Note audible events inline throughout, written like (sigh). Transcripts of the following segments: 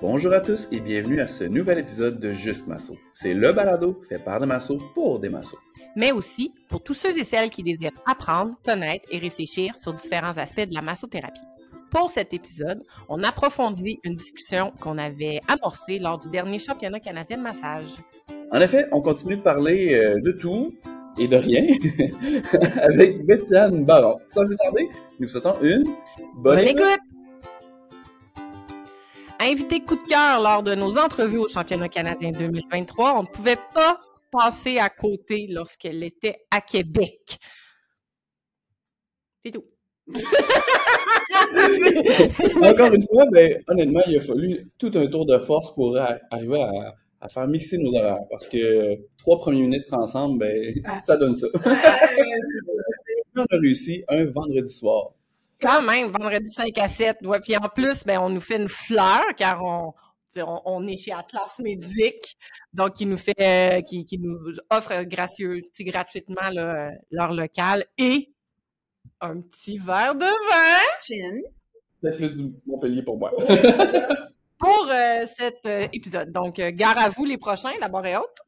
Bonjour à tous et bienvenue à ce nouvel épisode de Juste Masso. C'est le balado fait par des massos pour des massos. mais aussi pour tous ceux et celles qui désirent apprendre, connaître et réfléchir sur différents aspects de la massothérapie. Pour cet épisode, on approfondit une discussion qu'on avait amorcée lors du dernier championnat canadien de massage. En effet, on continue de parler euh, de tout et de rien (laughs) avec Bettiane Baron. Sans plus tarder, nous vous souhaitons une bonne, Bonne écoute. écoute! Invité coup de cœur lors de nos entrevues au championnat canadien 2023, on ne pouvait pas passer à côté lorsqu'elle était à Québec. C'est tout. (laughs) Encore une fois, ben, honnêtement, il a fallu tout un tour de force pour arriver à, à faire mixer nos horaires. Parce que trois premiers ministres ensemble, ben, ça donne ça. (laughs) on a réussi un vendredi soir. Quand même, vendredi 5 à 7. Ouais, puis en plus, ben, on nous fait une fleur car on, on, on est chez Atlas Médic. Donc, il nous fait, euh, qui, qui nous offre gracieux, gratuitement là, euh, leur local et un petit verre de vin Chin. Peut-être plus du Montpellier pour moi. (laughs) pour euh, cet euh, épisode. Donc, euh, gare à vous les prochains, la barre est haute.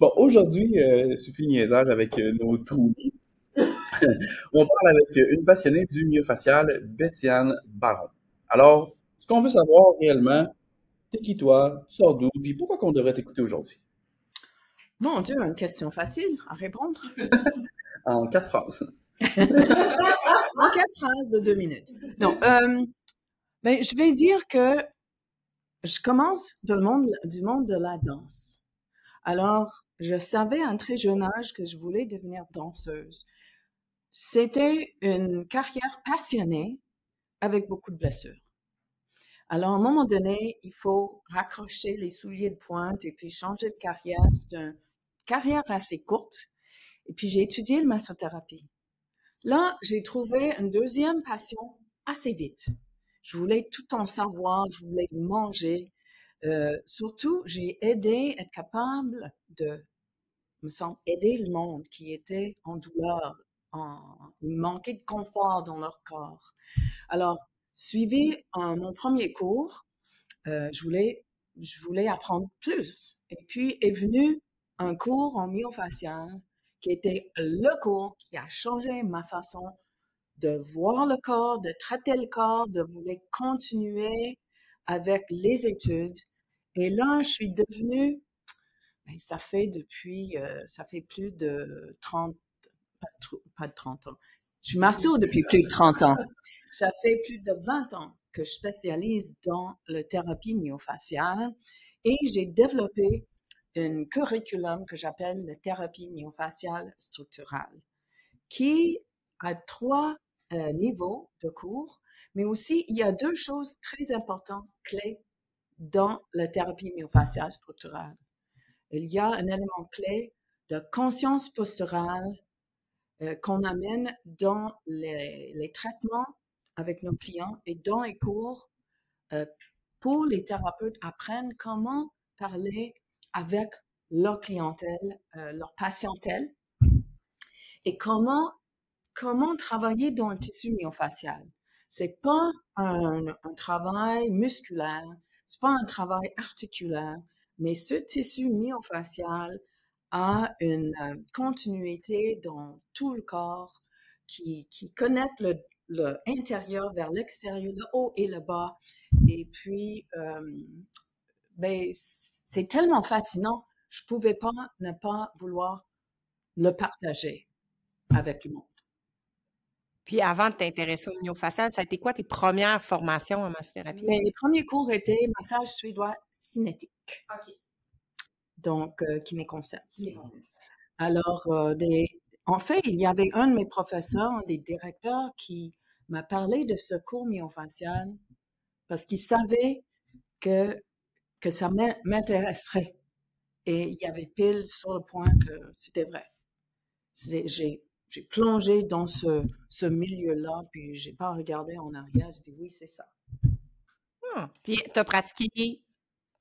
Bon, aujourd'hui, euh, suffit le niaisage avec euh, nos trouilles. (laughs) On parle avec une passionnée du myofascial, Bettiane Baron. Alors, ce qu'on veut savoir réellement, t'es qui toi, tu sors d'où, puis pourquoi qu'on devrait t'écouter aujourd'hui? Mon Dieu, une question facile à répondre. (laughs) En quatre phrases. (laughs) En quatre phrases de deux minutes. Non, euh, ben, je vais dire que je commence dans le monde, du monde de la danse. Alors, je savais à un très jeune âge que je voulais devenir danseuse. C'était une carrière passionnée avec beaucoup de blessures. Alors, à un moment donné, il faut raccrocher les souliers de pointe et puis changer de carrière. C'est une carrière assez courte. Et puis, j'ai étudié le massothérapie. Là, j'ai trouvé une deuxième passion assez vite. Je voulais tout en savoir, je voulais manger. Euh, surtout, j'ai aidé, être capable de, me semble, aider le monde qui était en douleur, en manquait de confort dans leur corps. Alors, suivi euh, mon premier cours, euh, je voulais, je voulais apprendre plus. Et puis est venu un cours en myofascial qui était le cours qui a changé ma façon de voir le corps, de traiter le corps, de vouloir continuer avec les études. Et là, je suis devenue, ben, ça fait depuis, euh, ça fait plus de 30, pas de, tr- pas de 30 ans. Je suis masso depuis plus de 30 ans. Ça fait plus de 20 ans que je spécialise dans la thérapie myofasciale et j'ai développé un curriculum que j'appelle la thérapie myofasciale structurale, qui a trois euh, niveaux de cours, mais aussi il y a deux choses très importantes, clés dans la thérapie myofasciale structurale. Il y a un élément clé de conscience posturale euh, qu'on amène dans les, traitements avec nos clients et dans les cours euh, pour les thérapeutes apprennent comment parler avec leur clientèle, euh, leur patientèle et comment comment travailler dans le tissu myofascial. C'est pas un, un travail musculaire, c'est pas un travail articulaire, mais ce tissu myofascial a une euh, continuité dans tout le corps qui, qui connecte le, le intérieur vers l'extérieur, le haut et le bas. Et puis, euh, ben, c'est tellement fascinant, je pouvais pas ne pas vouloir le partager avec le monde. Puis avant de t'intéresser au myofascial, ça a été quoi tes premières formations en massothérapie? Mais les premiers cours étaient massage suédois cinétique. Donc, euh, qui me concerne. Alors, euh, des- en fait, il y avait un de mes professeurs, un des directeurs, qui m'a parlé de ce cours myofascial parce qu'il savait que, que ça m'in- m'intéresserait. Et il y avait pile sur le point que c'était vrai. J'ai plongé dans ce, ce milieu-là, puis j'ai pas regardé en arrière. J'ai dit oui, c'est ça. Ah, Puis tu as pratiqué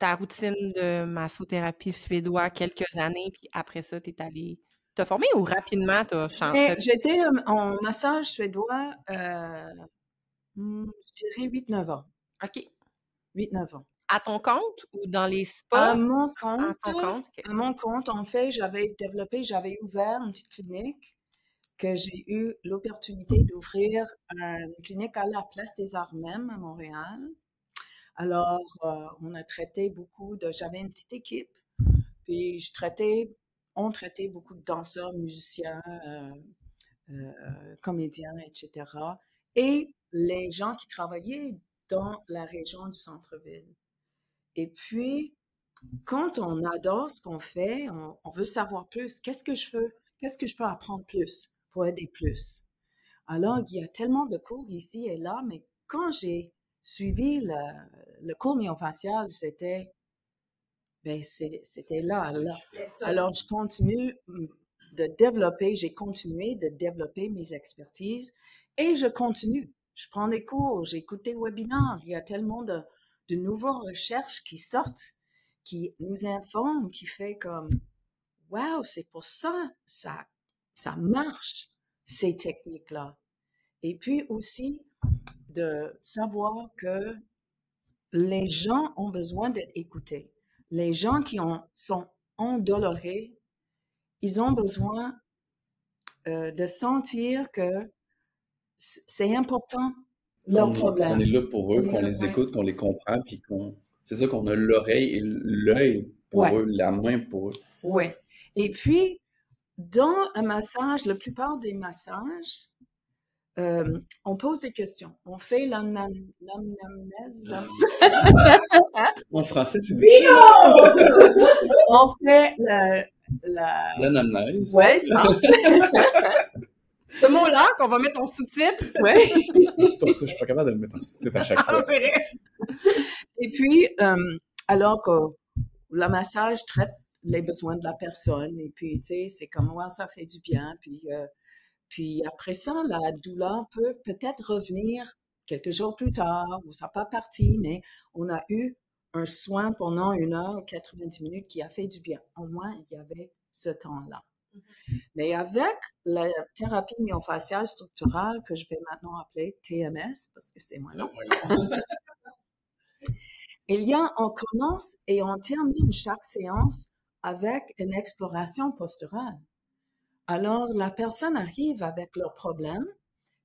ta routine de massothérapie suédois quelques années, puis après ça, tu es allé te former ou rapidement tu as changé? J'étais euh, en massage suédois, euh, hmm, je dirais 8-9 ans. OK. 8-9 ans. À ton compte ou dans les À spas? mon À compte, ton compte, OK. à mon compte, en fait, j'avais développé, j'avais ouvert une petite clinique que j'ai eu l'opportunité d'ouvrir une clinique à la Place des Arts même à Montréal. Alors, euh, on a traité beaucoup de, j'avais une petite équipe, puis je traitais, on traitait beaucoup de danseurs, musiciens, euh, euh, comédiens, etc. Et les gens qui travaillaient dans la région du centre-ville. Et puis, quand on adore ce qu'on fait, on, on veut savoir plus. Qu'est-ce que je veux? Qu'est-ce que je peux apprendre plus pour aider plus? Alors, il y a tellement de cours ici et là, mais quand j'ai suivi le, le cours myofascial, c'était, ben, c'était là, là. Alors, je continue de développer, j'ai continué de développer mes expertises et je continue. Je prends des cours, j'écoute des webinaires. Il y a tellement de, de nouvelles recherches qui sortent, qui nous informent, qui fait comme, wow, c'est pour ça, ça, ça marche, ces techniques-là. Et puis aussi, de savoir que les gens ont besoin d'être écoutés. Les gens qui ont, sont endolorés, ils ont besoin euh, de sentir que c'est important leur On est, on problème. est là pour eux, qu'on les écoute, qu'on les comprend, puis qu'on. C'est ça qu'on a l'oreille et l'œil pour Ouais. eux, la main pour eux. Oui. Et puis, dans un massage, la plupart des massages, euh, on pose des questions. On fait l'anam- l'anamnèse. l'am- (laughs) En français, c'est On fait la... la... l'anamnèse. Ouais, ça. (laughs) Ce mot-là, qu'on va mettre en sous-titre. Ouais. C'est pas ça, je suis pas capable de le mettre en sous-titre à chaque Ah, fois. c'est vrai. Et puis, euh, alors que le massage traite les besoins de la personne, et puis, tu sais, c'est comme, ouais, ça fait du bien, puis, euh, puis après ça, la douleur peut peut-être revenir quelques jours plus tard, ou ça n'a pas parti, mais on a eu un soin pendant une heure, 90 minutes qui a fait du bien. Au moins, il y avait ce temps-là. Mais avec la thérapie myofasciale structurale, que je vais maintenant appeler TMS, parce que c'est moi nom, (laughs) il y a, on commence et on termine chaque séance avec une exploration posturale. Alors, la personne arrive avec leur problème,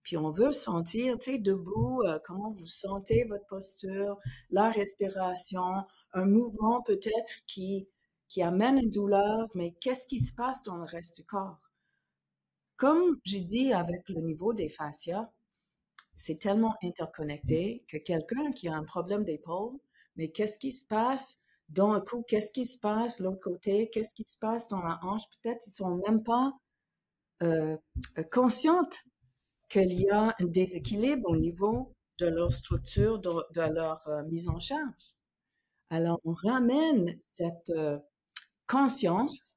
puis on veut sentir, tu sais, debout, euh, comment vous sentez votre posture, la respiration, un mouvement peut-être qui, amène une douleur, mais qu'est-ce qui se passe dans le reste du corps? Comme j'ai dit avec le niveau des fascias, c'est tellement interconnecté que quelqu'un qui a un problème d'épaule, mais qu'est-ce qui se passe dans le cou, qu'est-ce qui se passe de l'autre côté, qu'est-ce qui se passe dans la hanche, peut-être ils sont même pas euh, conscientes qu'il y a un déséquilibre au niveau de leur structure, de, de leur euh, mise en charge. Alors, on ramène cette euh, conscience,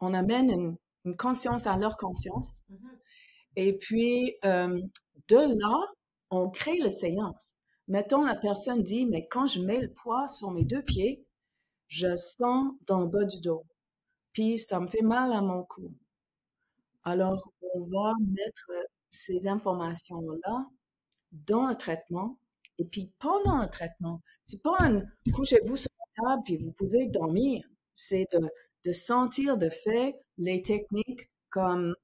on amène une, une conscience à leur conscience, et puis euh, de là, on crée la séance. Mettons, la personne dit, mais quand je mets le poids sur mes deux pieds, je sens dans le bas du dos, puis ça me fait mal à mon cou. Alors, on va mettre euh, ces informations-là dans le traitement. Et puis, pendant le traitement, c'est pas un couchez-vous sur la table puis vous pouvez dormir. C'est de, de sentir de fait les techniques comme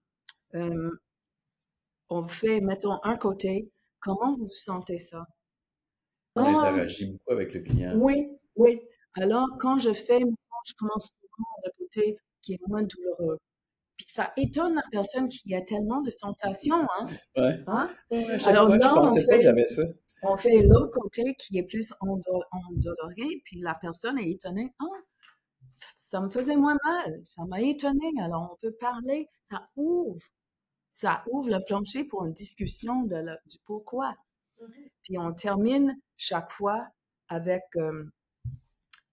euh, on fait, mettons, un côté, comment vous sentez ça? On interagit beaucoup avec le client. oui, oui. Alors, quand je fais, je commence souvent le côté qui est moins douloureux. Puis ça étonne la personne qui a tellement de sensations, hein? Ouais. hein? Ouais, Alors fois, là, je on pensais fait- que j'avais ça. On fait l'autre côté qui est plus endo- endoloré, puis la personne est étonnée. Ah, ça, ça me faisait moins mal, ça m'a étonné. Alors, on peut parler, ça ouvre, ça ouvre le plancher pour une discussion de la- du pourquoi. Puis on termine chaque fois avec, euh,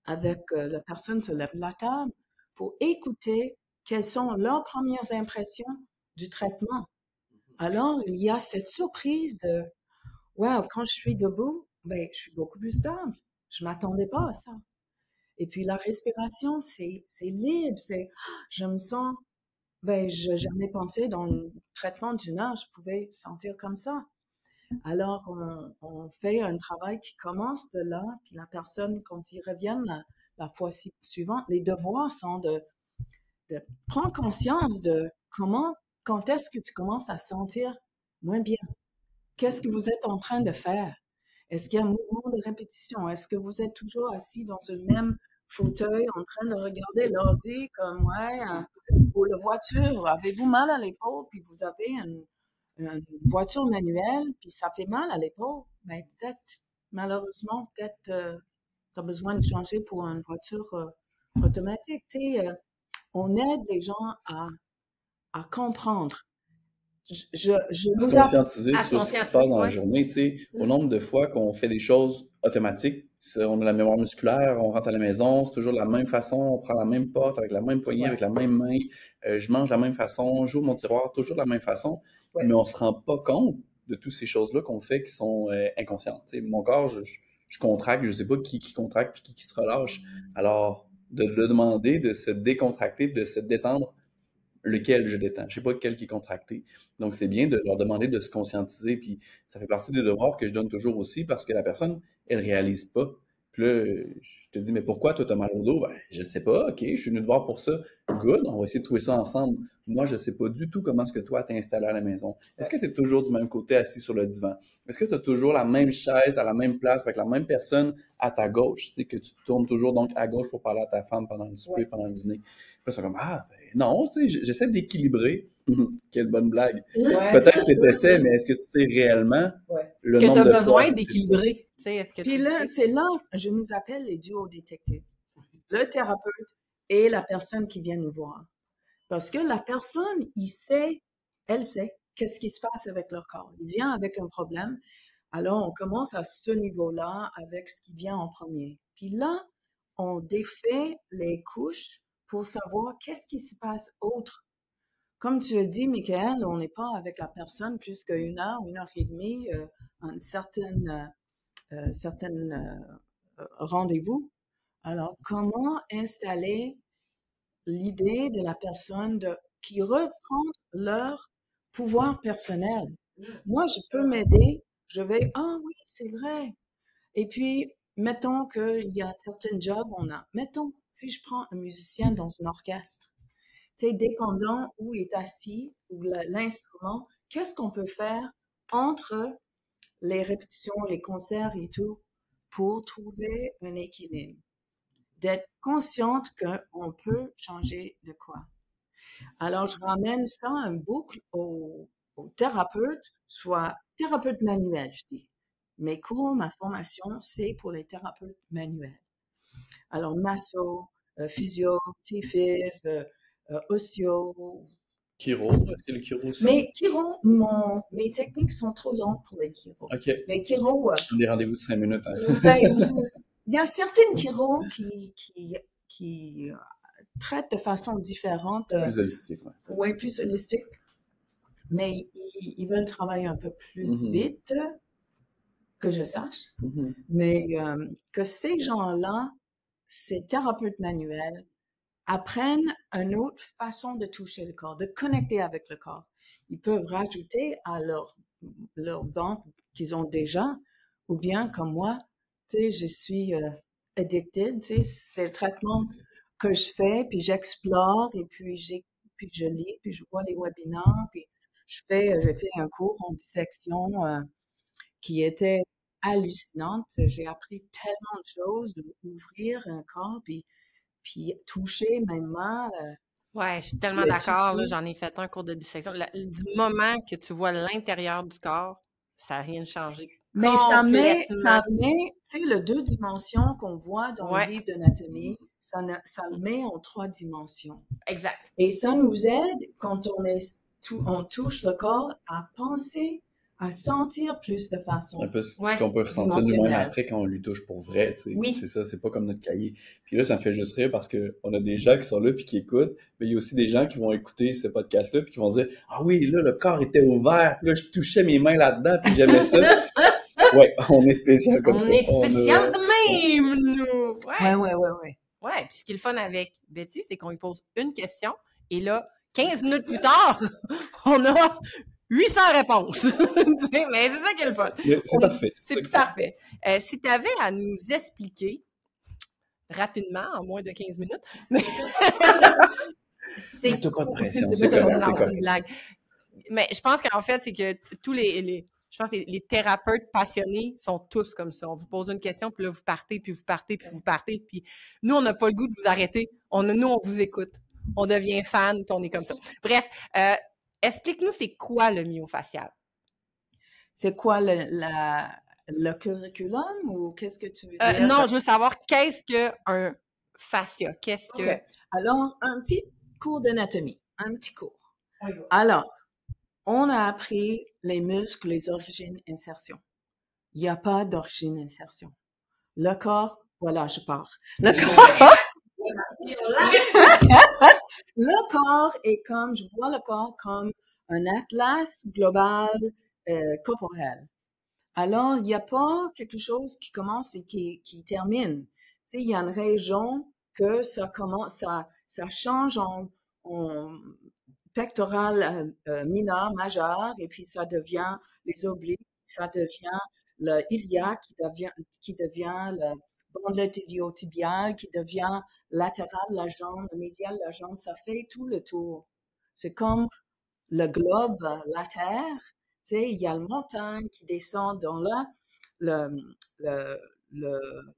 avec euh, la personne se lève de la table pour écouter quelles sont leurs premières impressions du traitement? Alors, il y a cette surprise de Wow, quand je suis debout, ben, je suis beaucoup plus stable. Je m'attendais pas à ça. Et puis la respiration, c'est libre, c'est je me sens ben je n'ai jamais pensé dans le traitement d'une heure, je pouvais sentir comme ça. Alors, on, on fait un travail qui commence de là, puis la personne, quand ils reviennent la, la fois suivante, les devoirs sont de, de conscience de comment, quand est-ce que tu commences à sentir moins bien? Qu'est-ce que vous êtes en train de faire? Est-ce qu'il y a un mouvement de répétition? Est-ce que vous êtes toujours assis dans ce même fauteuil en train de regarder l'ordi comme, ouais, hein, ou la voiture? Avez-vous mal à l'épaule? Puis vous avez une, voiture manuelle, puis ça fait mal à l'épaule? Ben, peut-être, malheureusement, peut-être, tu as besoin de changer pour une voiture euh, automatique. Euh, on aide les gens à, à comprendre. Je, je, je se nous app- conscientiser à sur ce qui se passe dans la journée, tu sais, au nombre de fois qu'on fait des choses automatiques, on a la mémoire musculaire, on rentre à la maison, c'est toujours de la même façon, on prend la même porte avec la même poignée, Ouais. avec la même main, euh, je mange de la même façon, j'ouvre mon tiroir, toujours de la même façon, Ouais. mais on se rend pas compte de toutes ces choses-là qu'on fait qui sont euh, inconscientes. Mon corps, je, je, je contracte, je sais pas qui, qui contracte puis qui, qui se relâche. Alors, de le demander, de se décontracter, de se détendre, lequel je détends. Je sais pas quel qui est contracté. Donc, c'est bien de leur demander de se conscientiser. Puis, ça fait partie des devoirs que je donne toujours aussi parce que la personne, elle réalise pas. Puis là, je te dis, mais pourquoi toi, t'as mal au dos? Ben, je sais pas. OK, je suis venu te voir pour ça. Good, on va essayer de trouver ça ensemble. Moi, je sais pas du tout comment est-ce que toi t'es installé à la maison. Est-ce que tu es toujours du même côté assis sur le divan? Est-ce que tu as toujours la même chaise à la même place avec la même personne à ta gauche? Tu sais, que tu te tournes toujours donc à gauche pour parler à ta femme pendant le souper, Ouais. pendant le dîner? Puis là, c'est comme, ah, ben non, tu sais, j'essaie d'équilibrer. (laughs) Quelle bonne blague. Ouais. Peut-être que tu essaies, mais est-ce que tu sais réellement Ouais. le que nombre tu as de fois besoin d'équilibrer. Puis là, c'est là, je nous appelle les duos détectives. Le thérapeute et la personne qui vient nous voir. Parce que la personne, il sait, elle sait, qu'est-ce qui se passe avec leur corps. Il vient avec un problème. Alors, on commence à ce niveau-là avec ce qui vient en premier. Puis là, on défait les couches pour savoir qu'est-ce qui se passe autre. Comme tu as dit, Michael, on n'est pas avec la personne plus qu'une heure, une heure et demie, euh, une certaine, euh, euh, certaine euh, euh, rendez-vous. Alors, comment installer l'idée de la personne de, qui reprend leur pouvoir personnel? Moi, je peux m'aider, je vais, ah oui, c'est vrai. Et puis, mettons qu'il y a un certain job, on a, mettons, si je prends un musicien dans un orchestre, tu sais, dépendant où il est assis, ou l'instrument, qu'est-ce qu'on peut faire entre les répétitions, les concerts et tout, pour trouver un équilibre? D'être consciente qu'on peut changer de quoi. Alors, je ramène ça en boucle au, au thérapeute, soit thérapeute manuel, je dis. Mes cours, ma formation, c'est pour les thérapeutes manuels. Alors, masso, euh, physio, TFIS, euh, euh, ostéo. Chiro, que le chiro aussi? Mais chiro, mon, mes techniques sont trop longues pour les chiro. OK. Les chiro, euh, Des rendez-vous de cinq minutes. hein. (laughs) il y a certaines chiro qui, qui, qui euh, traitent de façon différente. euh, Plus holistique. Oui, plus holistique. Mais ils, ils veulent travailler un peu plus Mhm. vite, que je sache. Mhm. Mais euh, que ces gens-là, ces thérapeutes manuels, apprennent une autre façon de toucher le corps, de connecter avec le corps. Ils peuvent rajouter à leur, leur banque qu'ils ont déjà, ou bien comme moi, sais, je suis euh, addicted, tu sais, c'est le traitement que je fais, puis j'explore, et puis, j'ai, puis je lis, puis je vois les webinaires, puis je fais, j'ai fait un cours en dissection euh, qui était hallucinante. J'ai appris tellement de choses, d'ouvrir un corps, puis, puis toucher mes mains. euh, Ouais, je suis tellement Le d'accord. J'en ai fait un cours de dissection. Du moment que tu vois l'intérieur du corps, ça n'a rien changé. Mais ça met, ça met, tu sais, le deux dimensions qu'on voit dans Ouais. le livre d'anatomie, ça, ça le met en trois dimensions. Exact. Et ça nous aide quand on est, tou- on touche le corps à penser, à sentir plus de façon. Un peu ce Ouais. qu'on peut ressentir du Dimensionnel. après quand on lui touche pour vrai, tu sais. Oui. C'est ça, c'est pas comme notre cahier. Puis là, ça me fait juste rire parce que on a des gens qui sont là puis qui écoutent, mais il y a aussi des gens qui vont écouter ce podcast-là puis qui vont se dire « Ah oui, là, le corps était ouvert, là, je touchais mes mains là-dedans puis j'aimais ça. » (laughs) (laughs) Ouais, on est spécial comme on ça. est On a- spécial de même, nous! Ouais. Ouais, ouais, ouais, ouais. Ouais, puis ce qui est le fun avec Betty, c'est qu'on lui pose une question et là, 15 minutes plus tard, (laughs) on a 800 réponses. (laughs) mais c'est ça qui est le fun. C'est parfait. C'est parfait. Euh, si tu avais à nous expliquer rapidement, en moins de 15 minutes, mais... c'est pas de pression, c'est correct, blague. Mais je pense qu'en fait, c'est que tous les, les je pense que les, thérapeutes passionnés sont tous comme ça. On vous pose une question, puis là, vous partez, puis vous partez, puis vous partez. Puis nous, on n'a pas le goût de vous arrêter. On, nous, on vous écoute. On devient fan, puis on est comme ça. Bref, euh, explique-nous, c'est quoi le myofacial? C'est quoi le, la, le curriculum ou qu'est-ce que tu veux euh, dire? non, je veux savoir qu'est-ce qu'un fascia? Qu'est-ce que... Alors, un petit cours d'anatomie. Un petit cours. Alors, on a appris les muscles, les origines, insertion. Il n'y a pas d'origine insertion. Le corps, voilà, je pars. Le corps, (laughs) (laughs) le corps est comme, je vois le corps comme un atlas global euh, corporel. Alors, il n'y a pas quelque chose qui commence et qui, qui termine. Tu sais, il y a une région que ça commence, ça, ça change en, en pectoral euh, euh, mineur, majeur, et puis ça devient les obliques, ça devient le ilia qui devient, qui devient le bandelette iliotibial, qui devient latéral la jambe, médial la jambe, ça fait tout le tour. C'est comme le globe, la terre, tu sais, il y a le montagne qui descend dans le, le, le, le,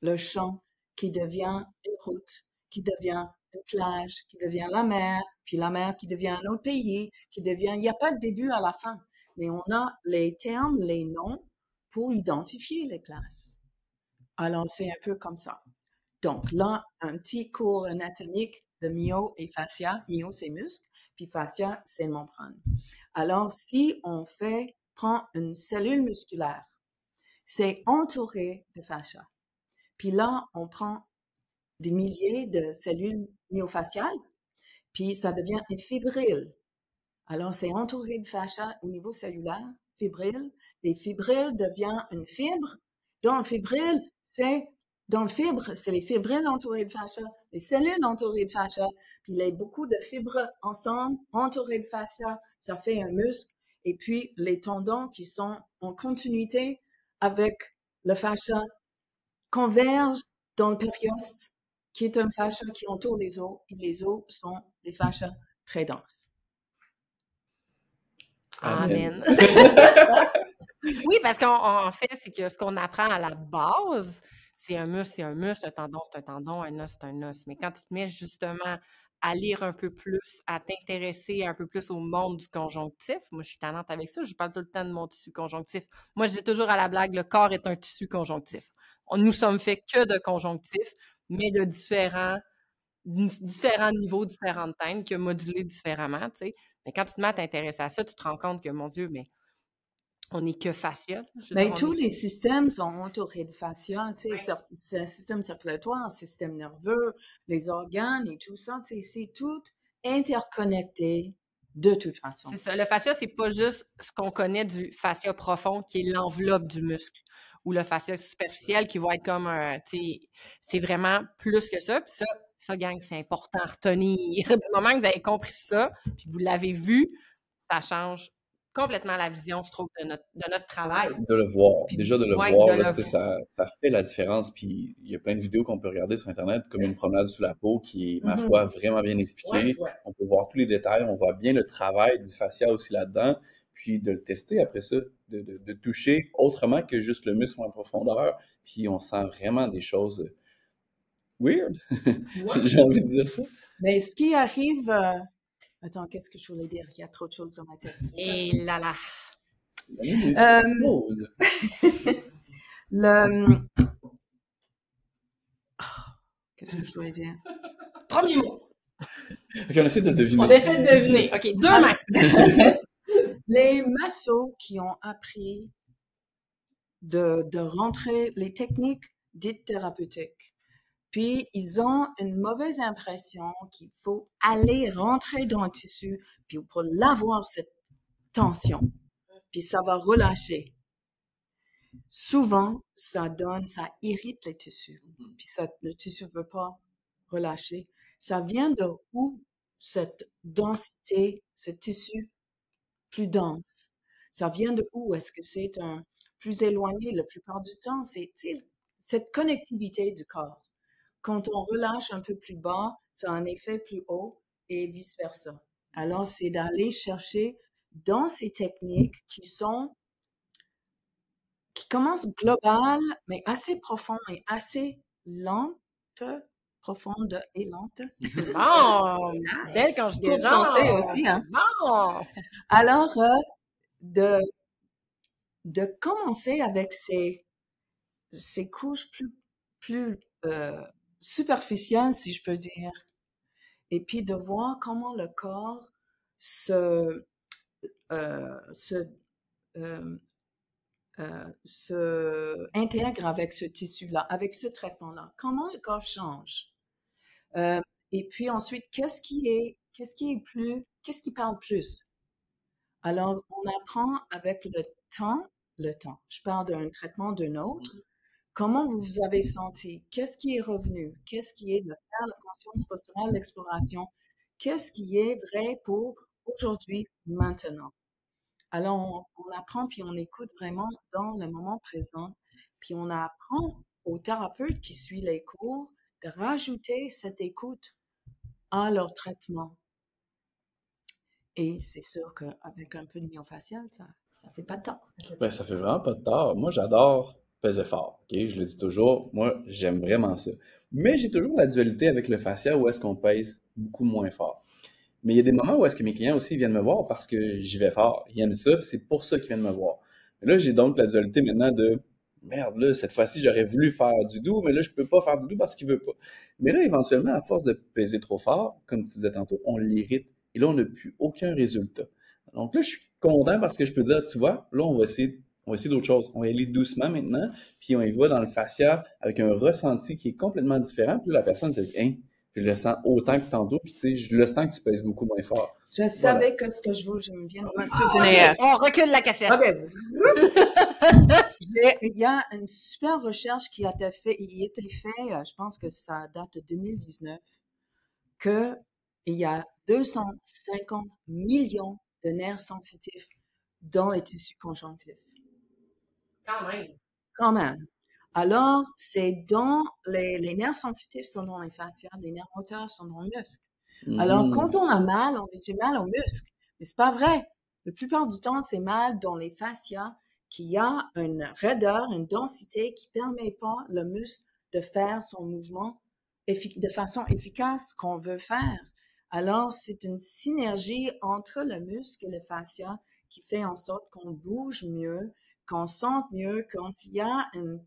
le champ qui devient une route, qui devient une plage, qui devient la mer, puis la mer qui devient un autre pays, qui devient, il n'y a pas de début à la fin, mais on a les termes, les noms pour identifier les places. Alors, c'est un peu comme ça. Donc, là, un petit cours anatomique de myo et fascia. Myo, c'est muscle, puis fascia, c'est membrane. Alors, si on fait, prend une cellule musculaire, c'est entouré de fascia. Puis là, on prend des milliers de cellules myofasciales, puis ça devient une fibrille. Alors, c'est entouré de fascia au niveau cellulaire, fibrille. Les fibrilles devient une fibre. Dans le fibrille, c'est dans fibre, c'est les fibrilles entourées de fascia, les cellules entourées de fascia, puis il y a beaucoup de fibres ensemble, entourées de fascia, ça fait un muscle, et puis les tendons qui sont en continuité avec le fascia convergent dans le périoste qui est un fascia qui entoure les os, et les os sont des fascias très denses. Amen. (laughs) oui, parce qu'en fait, c'est que ce qu'on apprend à la base, c'est un muscle, c'est un muscle, un tendon, c'est un tendon, un os, c'est un os. Mais quand tu te mets justement à lire un peu plus, à t'intéresser un peu plus au monde du conjonctif, moi je suis talente avec ça, je parle tout le temps de mon tissu conjonctif. Moi je dis toujours à la blague, le corps est un tissu conjonctif. Nous sommes faits que de conjonctif mais de différents, différents niveaux, différentes teintes, que modulés différemment, tu sais. Mais quand tu te mets à t'intéresser à ça, tu te rends compte que, mon Dieu, mais on n'est que fascia. Mais tous les systèmes sont entourés de tu sais, c'est un système circulatoire, un système nerveux, les organes et tout ça, tu sais, c'est tout interconnecté de toute façon. C'est ça. Le fascia, c'est pas juste ce qu'on connaît du fascia profond, qui est l'enveloppe du muscle ou le fascia superficiel qui va être comme un, c'est vraiment plus que ça. Puis ça, ça, gang, c'est important à retenir. (laughs) Du moment que vous avez compris ça, puis vous l'avez vu, ça change complètement la vision, je trouve, de notre, de notre travail. De le voir. Déjà, de le voir, Ça, ça, fait la différence. Puis il y a plein de vidéos qu'on peut regarder sur Internet, comme une promenade sous la peau, qui est, ma mm-hmm. foi, vraiment bien expliquée. On peut voir tous les détails, on voit bien le travail du fascia aussi là-dedans puis de le tester après ça, de, de, toucher autrement que juste le muscle en profondeur, puis on sent vraiment des choses weird. (laughs) J'ai envie de dire ça. Mais ce qui arrive. Euh, attends, qu'est-ce que je voulais dire? Il y a trop de choses dans ma tête. Et là là. Euh... (laughs) le. Oh, qu'est-ce que je voulais dire? Premier mot. On essaie de deviner. On essaie de deviner. Ok, deux mains. (laughs) les massos qui ont appris de, de rentrer les techniques dites thérapeutiques. Puis, ils ont une mauvaise impression qu'il faut aller rentrer dans le tissu, puis pour l'avoir, cette tension, puis ça va relâcher. Souvent, ça donne, ça irrite les tissus, puis ça, le tissu ne veut pas relâcher. Ça vient de où cette densité, ce tissu plus dense. Ça vient de où? Est-ce que c'est un plus éloigné? La plupart du temps, c'est cette connectivité du corps. Quand on relâche un peu plus bas, ça a un effet plus haut et vice-versa. Alors, c'est d'aller chercher dans ces techniques qui sont, qui commencent globales, mais assez profondes et assez lentes, profondes et lentes. Bon! Belle quand je Pour français aussi, hein? Bon! Alors, euh, de, de commencer avec ces, ces couches plus, plus euh, superficielles, si je peux dire, et puis de voir comment le corps se, euh, se, se intègre avec ce tissu-là, avec ce traitement-là. Comment le corps change? Euh, et puis ensuite, qu'est-ce qui est, qu'est-ce qui est plus, qu'est-ce qui parle plus? Alors, on apprend avec le temps, le temps. Je parle d'un traitement d'un autre. Comment vous vous avez senti? Qu'est-ce qui est revenu? Qu'est-ce qui est de faire la conscience posturale, l'exploration? Qu'est-ce qui est vrai pour aujourd'hui, maintenant? Alors, on, on apprend puis on écoute vraiment dans le moment présent. Puis on apprend au thérapeute qui suit les cours rajouter cette écoute à leur traitement. Et c'est sûr qu'avec un peu de myofascial, ça ça fait pas de tort. Ben, ça fait vraiment pas de tort. Moi, j'adore peser fort. Je le dis toujours, moi, j'aime vraiment ça. Mais j'ai toujours la dualité avec le fascia où est-ce qu'on pèse beaucoup moins fort. Mais il y a des moments où est-ce que mes clients aussi viennent me voir parce que j'y vais fort. Ils aiment ça, c'est pour ça qu'ils viennent me voir. Là, j'ai donc la dualité maintenant de merde, là, cette fois-ci, j'aurais voulu faire du doux, mais là, je peux pas faire du doux parce qu'il veut pas. Mais là, éventuellement, à force de peser trop fort, comme tu disais tantôt, on l'irrite. Et là, on n'a plus aucun résultat. Donc là, je suis content parce que je peux dire, tu vois, là, on va essayer, on va essayer d'autres choses. On va y aller doucement maintenant, puis on y va dans le fascia avec un ressenti qui est complètement différent. Puis là, la personne se dit, hein, je le sens autant que tantôt, puis tu sais, je le sens que tu pèses beaucoup moins fort. Je savais que ce que je veux, je me viens de me souvenir. On recule la cassette. (laughs) Il y a une super recherche qui a été faite, il a été fait, euh, je pense que ça date de 2019, que il y a 250 millions de nerfs sensitifs dans les tissus conjonctifs. Quand même. Quand même. Alors, c'est dans les, les nerfs sensitifs sont dans les fascias, les nerfs moteurs sont dans le muscle. Alors, Mhm. quand on a mal, on dit j'ai mal au muscle. Mais c'est pas vrai. La plupart du temps, c'est mal dans les fascias qui a une raideur, une densité qui permet pas le muscle de faire son mouvement de façon efficace qu'on veut faire. Alors, c'est une synergie entre le muscle et le fascia qui fait en sorte qu'on bouge mieux, qu'on sente mieux quand il y a une,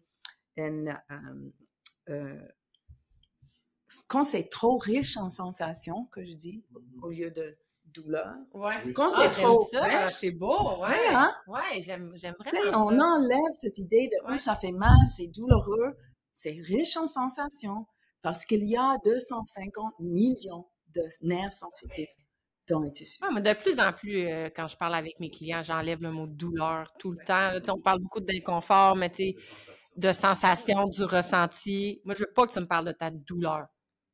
une, euh, euh, quand c'est trop riche en sensations, que je dis, au lieu de douleur. Ouais. Quand Ah, c'est trop c'est beau, ouais. Ouais, hein? Ouais, j'aime, vraiment on enlève cette idée de Ouais. oh, ça fait mal, c'est douloureux, c'est riche en sensations parce qu'il y a 250 millions de nerfs sensitifs dans les tissus. Ouais, mais de plus en plus, euh, quand je parle avec mes clients, j'enlève le mot douleur tout le temps. là. On parle beaucoup d'inconfort, mais tu sais, de sensation, du ressenti. Moi, je veux pas que tu me parles de ta douleur.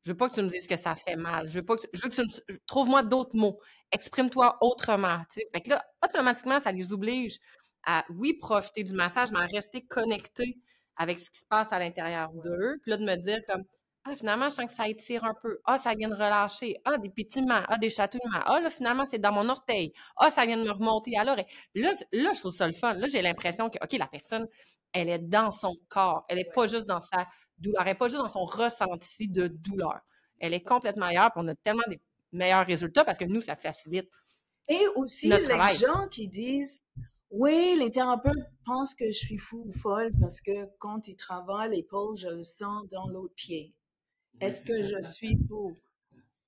Je veux pas que tu me dises que ça fait mal. Je veux pas que tu... je veux que tu me... trouve-moi d'autres mots. Exprime-toi autrement. Fait que là, automatiquement, ça les oblige à, oui, profiter du massage, mais à rester connectés avec ce qui se passe à l'intérieur d'eux. Puis là, de me dire comme, ah, finalement, je sens que ça étire un peu. Ah, ça vient de relâcher. Ah, des pétillements. Ah, des chatouillements. Ah, là, finalement, c'est dans mon orteil. Ah, ça vient de me remonter à l'oreille. Là, là, je trouve ça le fun. Là, j'ai l'impression que, OK, la personne, elle est dans son corps. Elle n'est pas juste dans sa douleur. Elle n'est pas juste dans son ressenti de douleur. Elle est complètement ailleurs. Puis on a tellement des meilleurs résultats parce que nous, ça facilite. Et aussi Notre les travail. gens qui disent oui, les thérapeutes pensent que je suis fou ou folle parce que quand ils travaillent l'épaule, je le sens dans l'autre pied. Est-ce que je suis fou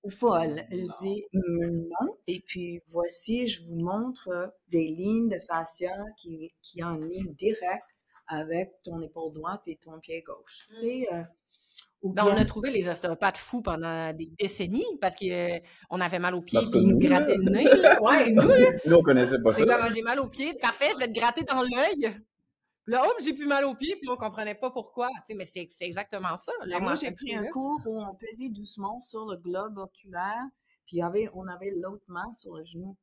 ou folle? Je dis «Mm, non. Et puis voici, je vous montre des lignes de fascia qui, qui ont une ligne directe avec ton épaule droite et ton pied gauche. Tu sais, euh, ou Ben, on a trouvé les ostéopathes fous pendant des décennies parce qu'on avait mal aux pieds puis ils nous nous, là. grattaient le nez. là. (laughs) Ouais, nous, là. Nous, on connaissait pas ça. C'est comme j'ai mal aux pieds, parfait, je vais te gratter dans l'œil. Puis Là, hop, j'ai plus mal aux pieds, puis là, on comprenait pas pourquoi. Tu sais, mais c'est c'est exactement ça. Ben, moi, j'ai pris un là. cours où on pesait doucement sur le globe oculaire, puis avait, on avait l'autre main sur le genou.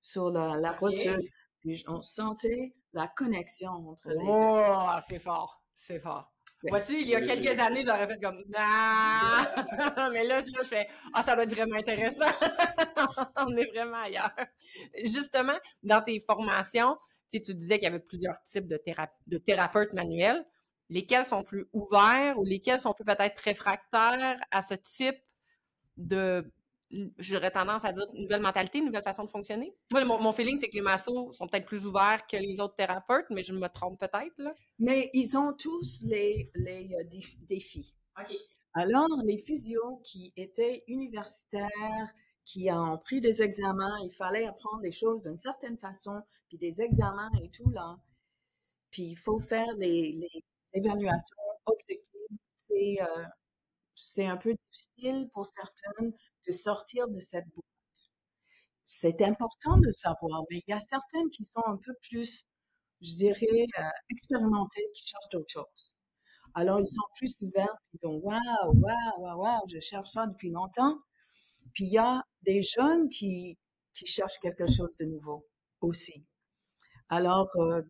sur la, la rotule. Puis on sentait la connexion entre les deux. Oh, c'est fort, c'est fort. Vois-tu, il y a quelques années, j'aurais fait comme Ah! Mais là, je, là, je fais Ah, ça doit être vraiment intéressant. (laughs) On est vraiment ailleurs. Justement, dans tes formations, tu sais, tu disais qu'il y avait plusieurs types de, théra- de thérapeutes manuels. Lesquels sont plus ouverts ou lesquels sont plus peut-être réfractaires à ce type de, j'aurais tendance à dire, nouvelle mentalité, nouvelle façon de fonctionner? Moi, mon, mon feeling, c'est que les massos sont peut-être plus ouverts que les autres thérapeutes, mais je me trompe peut-être, là. Mais ils ont tous les, les euh, dif- défis. OK. Alors, les physios qui étaient universitaires, qui ont pris des examens, il fallait apprendre les choses d'une certaine façon, puis des examens et tout, là. Puis il faut faire les, les évaluations objectives. C'est euh, c'est un peu difficile pour certaines de sortir de cette boîte. C'est important de savoir, mais il y a certaines qui sont un peu plus, je dirais, euh, expérimentées, qui cherchent d'autres choses. Alors, ils sont plus ouverts, ils disent, waouh, waouh, waouh, waouh, je cherche ça depuis longtemps. Puis il y a des jeunes qui, qui cherchent quelque chose de nouveau aussi. Alors, euh,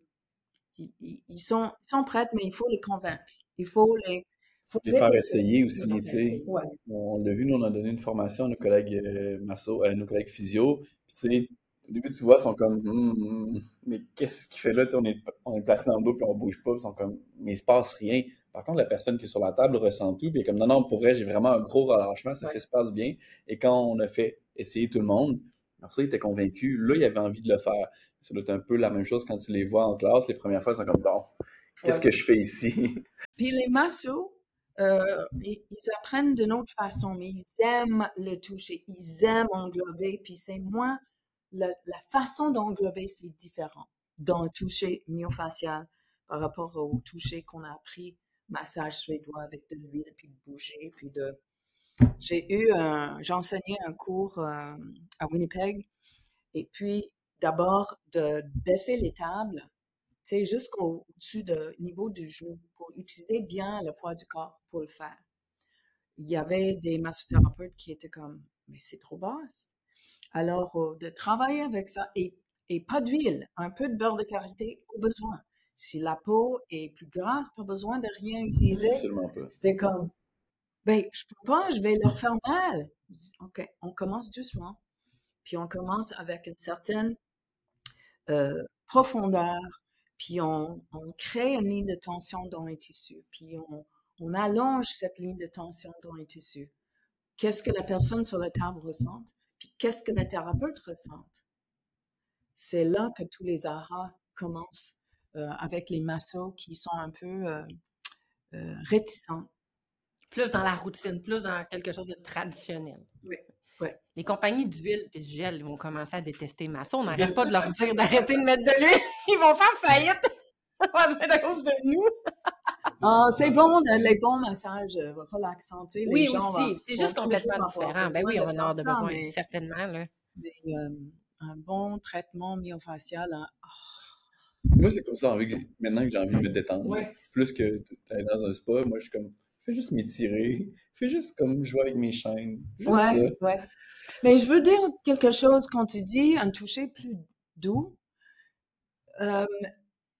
ils- ils sont, ils sont prêts, mais il faut les convaincre. Il faut les, faut Les faire essayer aussi, tu sais. Ouais. On l'a vu, nous, on a donné une formation à nos collègues euh, masso, à nos collègues physio. Puis, tu sais, au début, tu vois, ils sont comme, Hum, hum, mais qu'est-ce qu'il fait là? Tu sais, on est, on est placé dans le dos, puis on bouge pas, ils sont comme, mais il se passe rien. Par contre, la personne qui est sur la table ressent tout, puis elle est comme, non, non, pour vrai, j'ai vraiment un gros relâchement, ça Ouais. fait se passe bien. Et quand on a fait essayer tout le monde, alors ça, il était convaincu. Là, il avait envie de le faire. Ça doit être un peu la même chose quand tu les vois en classe. Les premières fois, ils sont comme, bon, qu'est-ce Ouais. que je fais ici? Puis les massos, euh, ils, apprennent d'une autre façon, mais ils aiment le toucher, ils aiment englober, puis c'est moins, la, façon d'englober, c'est différent dans le toucher myofacial par rapport au toucher qu'on a appris, massage suédois avec de l'huile, puis de bouger, puis de... J'ai eu un, j'ai enseigné un cours euh, à Winnipeg, et puis d'abord de baisser les tables, sais, jusqu'au au-dessus du niveau du genou pour utiliser bien le poids du corps pour le faire. Il y avait des massothérapeutes qui étaient comme, mais c'est trop basse. Alors, euh, de travailler avec ça et, et pas d'huile, un peu de beurre de karité au besoin. Si la peau est plus grasse, pas besoin de rien utiliser. C'était comme, ben, je peux pas, je vais leur faire mal. OK, on commence doucement. Puis on commence avec une certaine euh, profondeur, puis on, on crée une ligne de tension dans les tissus, puis on, on allonge cette ligne de tension dans les tissus. Qu'est-ce que la personne sur la table ressent, puis qu'est-ce que le thérapeute ressent. C'est là que tous les aras commencent euh, avec les massos qui sont un peu euh, euh, réticents. Plus dans la routine, plus dans quelque chose de traditionnel. Oui, Les compagnies d'huile et de gel ils vont commencer à détester Masso. On (laughs) n'arrête pas de leur dire d'arrêter de mettre de l'huile. (laughs) Ils vont faire faillite. (laughs) à cause de nous. Ah, c'est bon, le- les bons massages relaxants, tu sais, les Oui, gens aussi. vont- C'est juste complètement différent. Ben oui, on va en avoir besoin, mais- certainement. Là. mais, euh, un bon traitement myofacial, hein, Moi, c'est comme ça, maintenant que j'ai envie de me détendre. Ouais. Plus que d'aller dans un spa, moi, je suis comme, fais juste m'étirer, fais juste comme jouer avec mes chaînes. Juste ça. Ouais, ouais. Mais je veux dire quelque chose quand tu dis un toucher plus doux. Euh,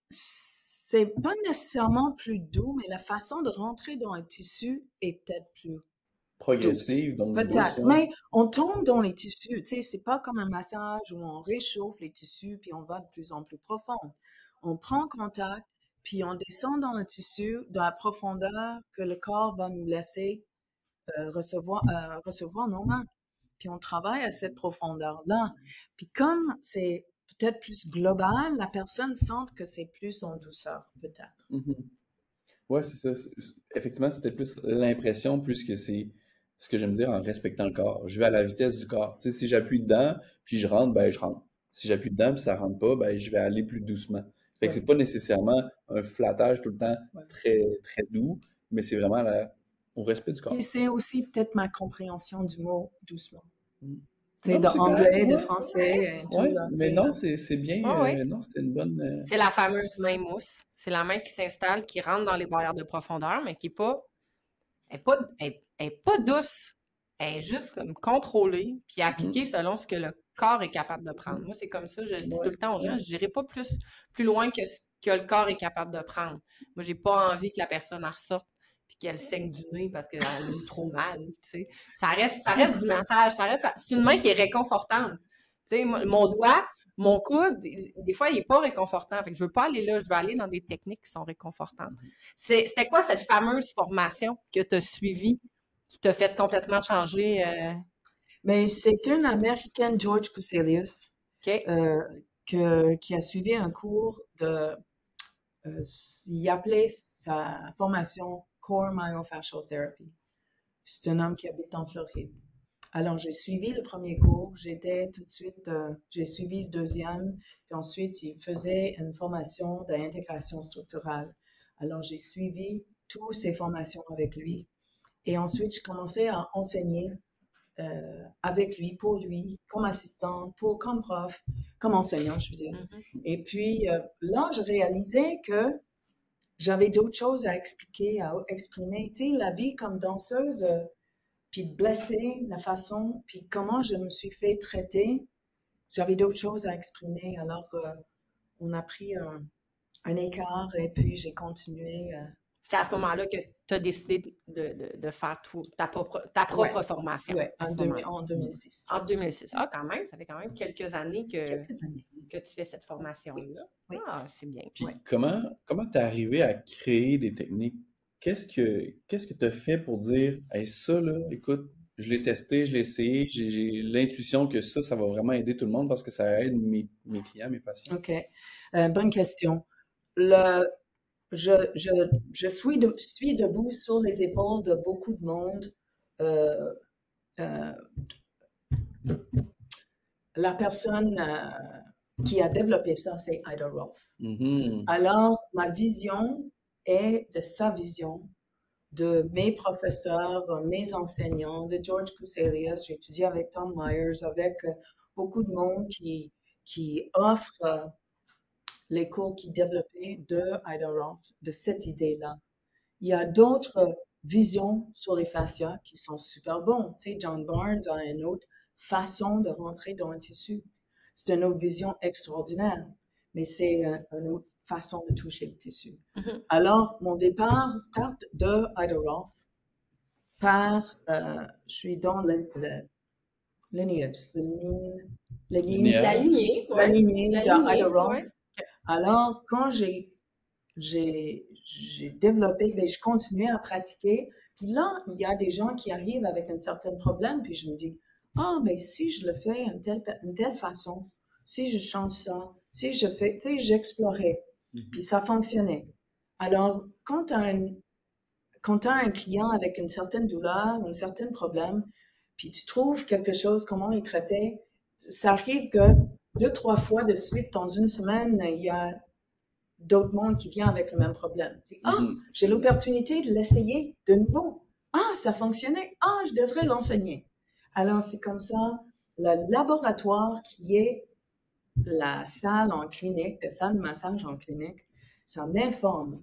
c'est pas nécessairement plus doux, mais la façon de rentrer dans un tissu est peut-être plus Progressive, donc Peut-être. ouais. Mais on tombe dans les tissus. Tu sais, c'est pas comme un massage où on réchauffe les tissus puis on va de plus en plus profond. On prend contact puis on descend dans le tissu dans la profondeur que le corps va nous laisser euh, recevoir, euh, recevoir nos mains. Puis on travaille à cette profondeur-là. Puis comme c'est peut-être plus global, la personne sent que c'est plus en douceur, peut-être. Mhm. Ouais, c'est ça. Effectivement, c'était plus l'impression plus que c'est ce que j'aime dire en respectant le corps. Je vais à la vitesse du corps. Tu si j'appuie dedans, puis je rentre, ben je rentre. Si j'appuie dedans, puis ça rentre pas, ben je vais aller plus doucement. Fait que c'est pas nécessairement un flattage tout le temps Ouais. très, très doux, mais c'est vraiment la, au respect du corps. Et c'est aussi peut-être ma compréhension du mot doucement. Mm. Tu sais, Non, de c'est correct, anglais, de français, Ouais, là, tu mais sais, non, là. c'est c'est bien. Ah ouais. euh, non, c'était une bonne. euh, C'est la fameuse main mousse. C'est la main qui s'installe, qui rentre dans les barrières de profondeur, mais qui n'est pas, elle est pas, elle- elle est pas douce. Elle est juste comme contrôlée, puis appliquée selon ce que le corps est capable de prendre. Moi, c'est comme ça, je dis tout le temps aux gens, je n'irai pas plus, plus loin que ce que le corps est capable de prendre. Moi, j'ai pas envie que la personne en ressorte puis qu'elle saigne du nez parce qu'elle a eu trop mal, tu sais. Ça reste, ça reste du massage, ça reste, c'est une main qui est réconfortante. Tu sais, mon doigt, mon coude, des fois, il n'est pas réconfortant. Fait que je veux pas aller là, je veux aller dans des techniques qui sont réconfortantes. C'était quoi cette fameuse formation que tu as suivie qui t'a fait complètement changer? Euh? Mais c'est une américaine, George Kuselius, euh, qui a suivi un cours de. Euh, il appelait sa formation Core Myofascial Therapy. C'est un homme qui habite en Floride. Alors, j'ai suivi le premier cours, j'étais tout de suite, euh, j'ai suivi le deuxième, puis ensuite, il faisait une formation d'intégration structurale. Alors, j'ai suivi toutes ces formations avec lui. Et ensuite, je commençais à enseigner euh, avec lui, pour lui, comme assistant, pour, comme prof, comme enseignant, je veux dire. Mm-hmm. Et puis, euh, là, je réalisais que j'avais d'autres choses à expliquer, à exprimer. Tu sais, la vie comme danseuse, puis de blesser, la façon, puis comment je me suis fait traiter, j'avais d'autres choses à exprimer. Alors, euh, on a pris un, écart et puis j'ai continué. Euh. C'est à ce moment-là que tu as décidé de, de, faire ta propre, ta propre formation. Oui, en, 2006. En 2006. Ah, quand même, ça fait quand même quelques années que, que tu fais cette formation-là. Oui. Ah, c'est bien. comment tu es arrivé à créer des techniques? Qu'est-ce que qu'est-ce que tu as fait pour dire hey, ça là, écoute, je l'ai testé, je l'ai essayé, j'ai l'intuition que ça, ça va vraiment aider tout le monde parce que ça aide mes, mes clients, mes patients? OK. Euh, bonne question. Le, je, je, je suis, de, suis, debout sur les épaules de beaucoup de monde. Euh, euh, la personne qui a développé ça, c'est Ida Rolf. Mm-hmm. Alors, ma vision et de sa vision, de mes professeurs, mes enseignants, de George Kuselius. J'ai étudié avec Tom Myers, avec euh, beaucoup de monde qui, qui offre euh, les cours qui développaient de Ida Rolf, de cette idée-là. Il y a d'autres visions sur les fascias qui sont super bons. Tu sais, John Barnes a une autre façon de rentrer dans un tissu. C'est une autre vision extraordinaire, mais c'est un, un autre façon de toucher le tissu. Mm-hmm. Alors, mon départ part de Ida Rolf par, euh, je suis dans le, le lineage, le la lignée, la lignée, la lignée de Ida Rolf. Alors, quand j'ai j'ai développé, mais ben, je continuais à pratiquer. Puis là, il y a des gens qui arrivent avec un certain problème, puis je me dis, ah, mais si je le fais d'une telle, une telle façon, si je change ça, si je fais, tu sais, j'explorais. Mhm. Puis ça fonctionnait. Alors, quand tu as, un client avec une certaine douleur, un certain problème, puis tu trouves quelque chose, comment il traitait, ça arrive que deux, trois fois de suite, dans une semaine, il y a d'autres mondes qui viennent avec le même problème. ah, mhm. j'ai l'opportunité de l'essayer de nouveau. Ah, ça fonctionnait. Ah, je devrais l'enseigner. Alors, c'est comme ça, le laboratoire qui est la salle en clinique, la salle de massage en clinique, ça m'informe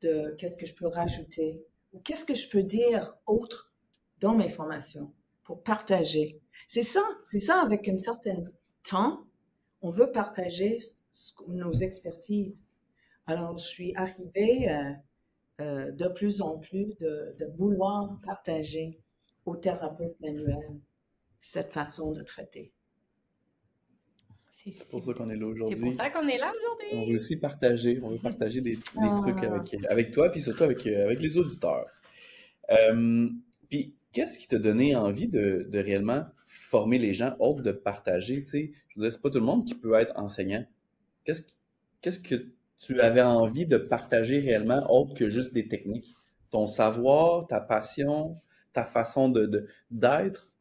de qu'est-ce que je peux rajouter ou qu'est-ce que je peux dire autre dans mes formations pour partager. C'est ça, c'est ça avec un certain temps, on veut partager nos expertises. Alors, je suis arrivée euh, euh, de plus en plus de, de vouloir partager aux thérapeutes manuels cette façon de traiter. C'est pour ça qu'on est là aujourd'hui. C'est pour ça qu'on est là aujourd'hui. On veut aussi partager, on veut partager des, ah. trucs avec, avec toi, puis surtout avec, euh, avec les auditeurs. Euh, puis, qu'est-ce qui t'a donné envie de, de, réellement former les gens, autre de partager? Tu sais, je veux dire, c'est pas tout le monde qui peut être enseignant. Qu'est-ce qu'est-ce que tu avais envie de partager réellement, autre que juste des techniques? Ton savoir, ta passion, ta façon de d'être?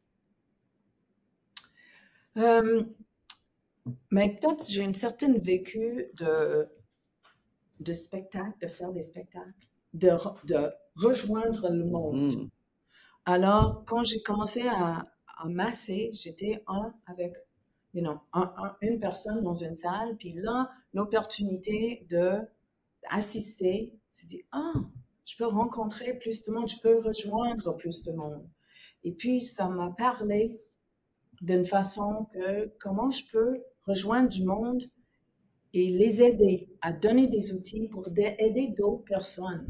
Euh, mais peut-être j'ai une certaine vécu de, de spectacle, de faire des spectacles, de, de rejoindre le monde. Mm. Alors, quand j'ai commencé à, masser, j'étais un avec you une personne dans une salle, puis là, l'opportunité de d'assister, c'est dit, ah, je peux rencontrer plus de monde, je peux rejoindre plus de monde. Et puis, ça m'a parlé d'une façon que comment je peux rejoindre du monde et les aider à donner des outils pour aider d'autres personnes.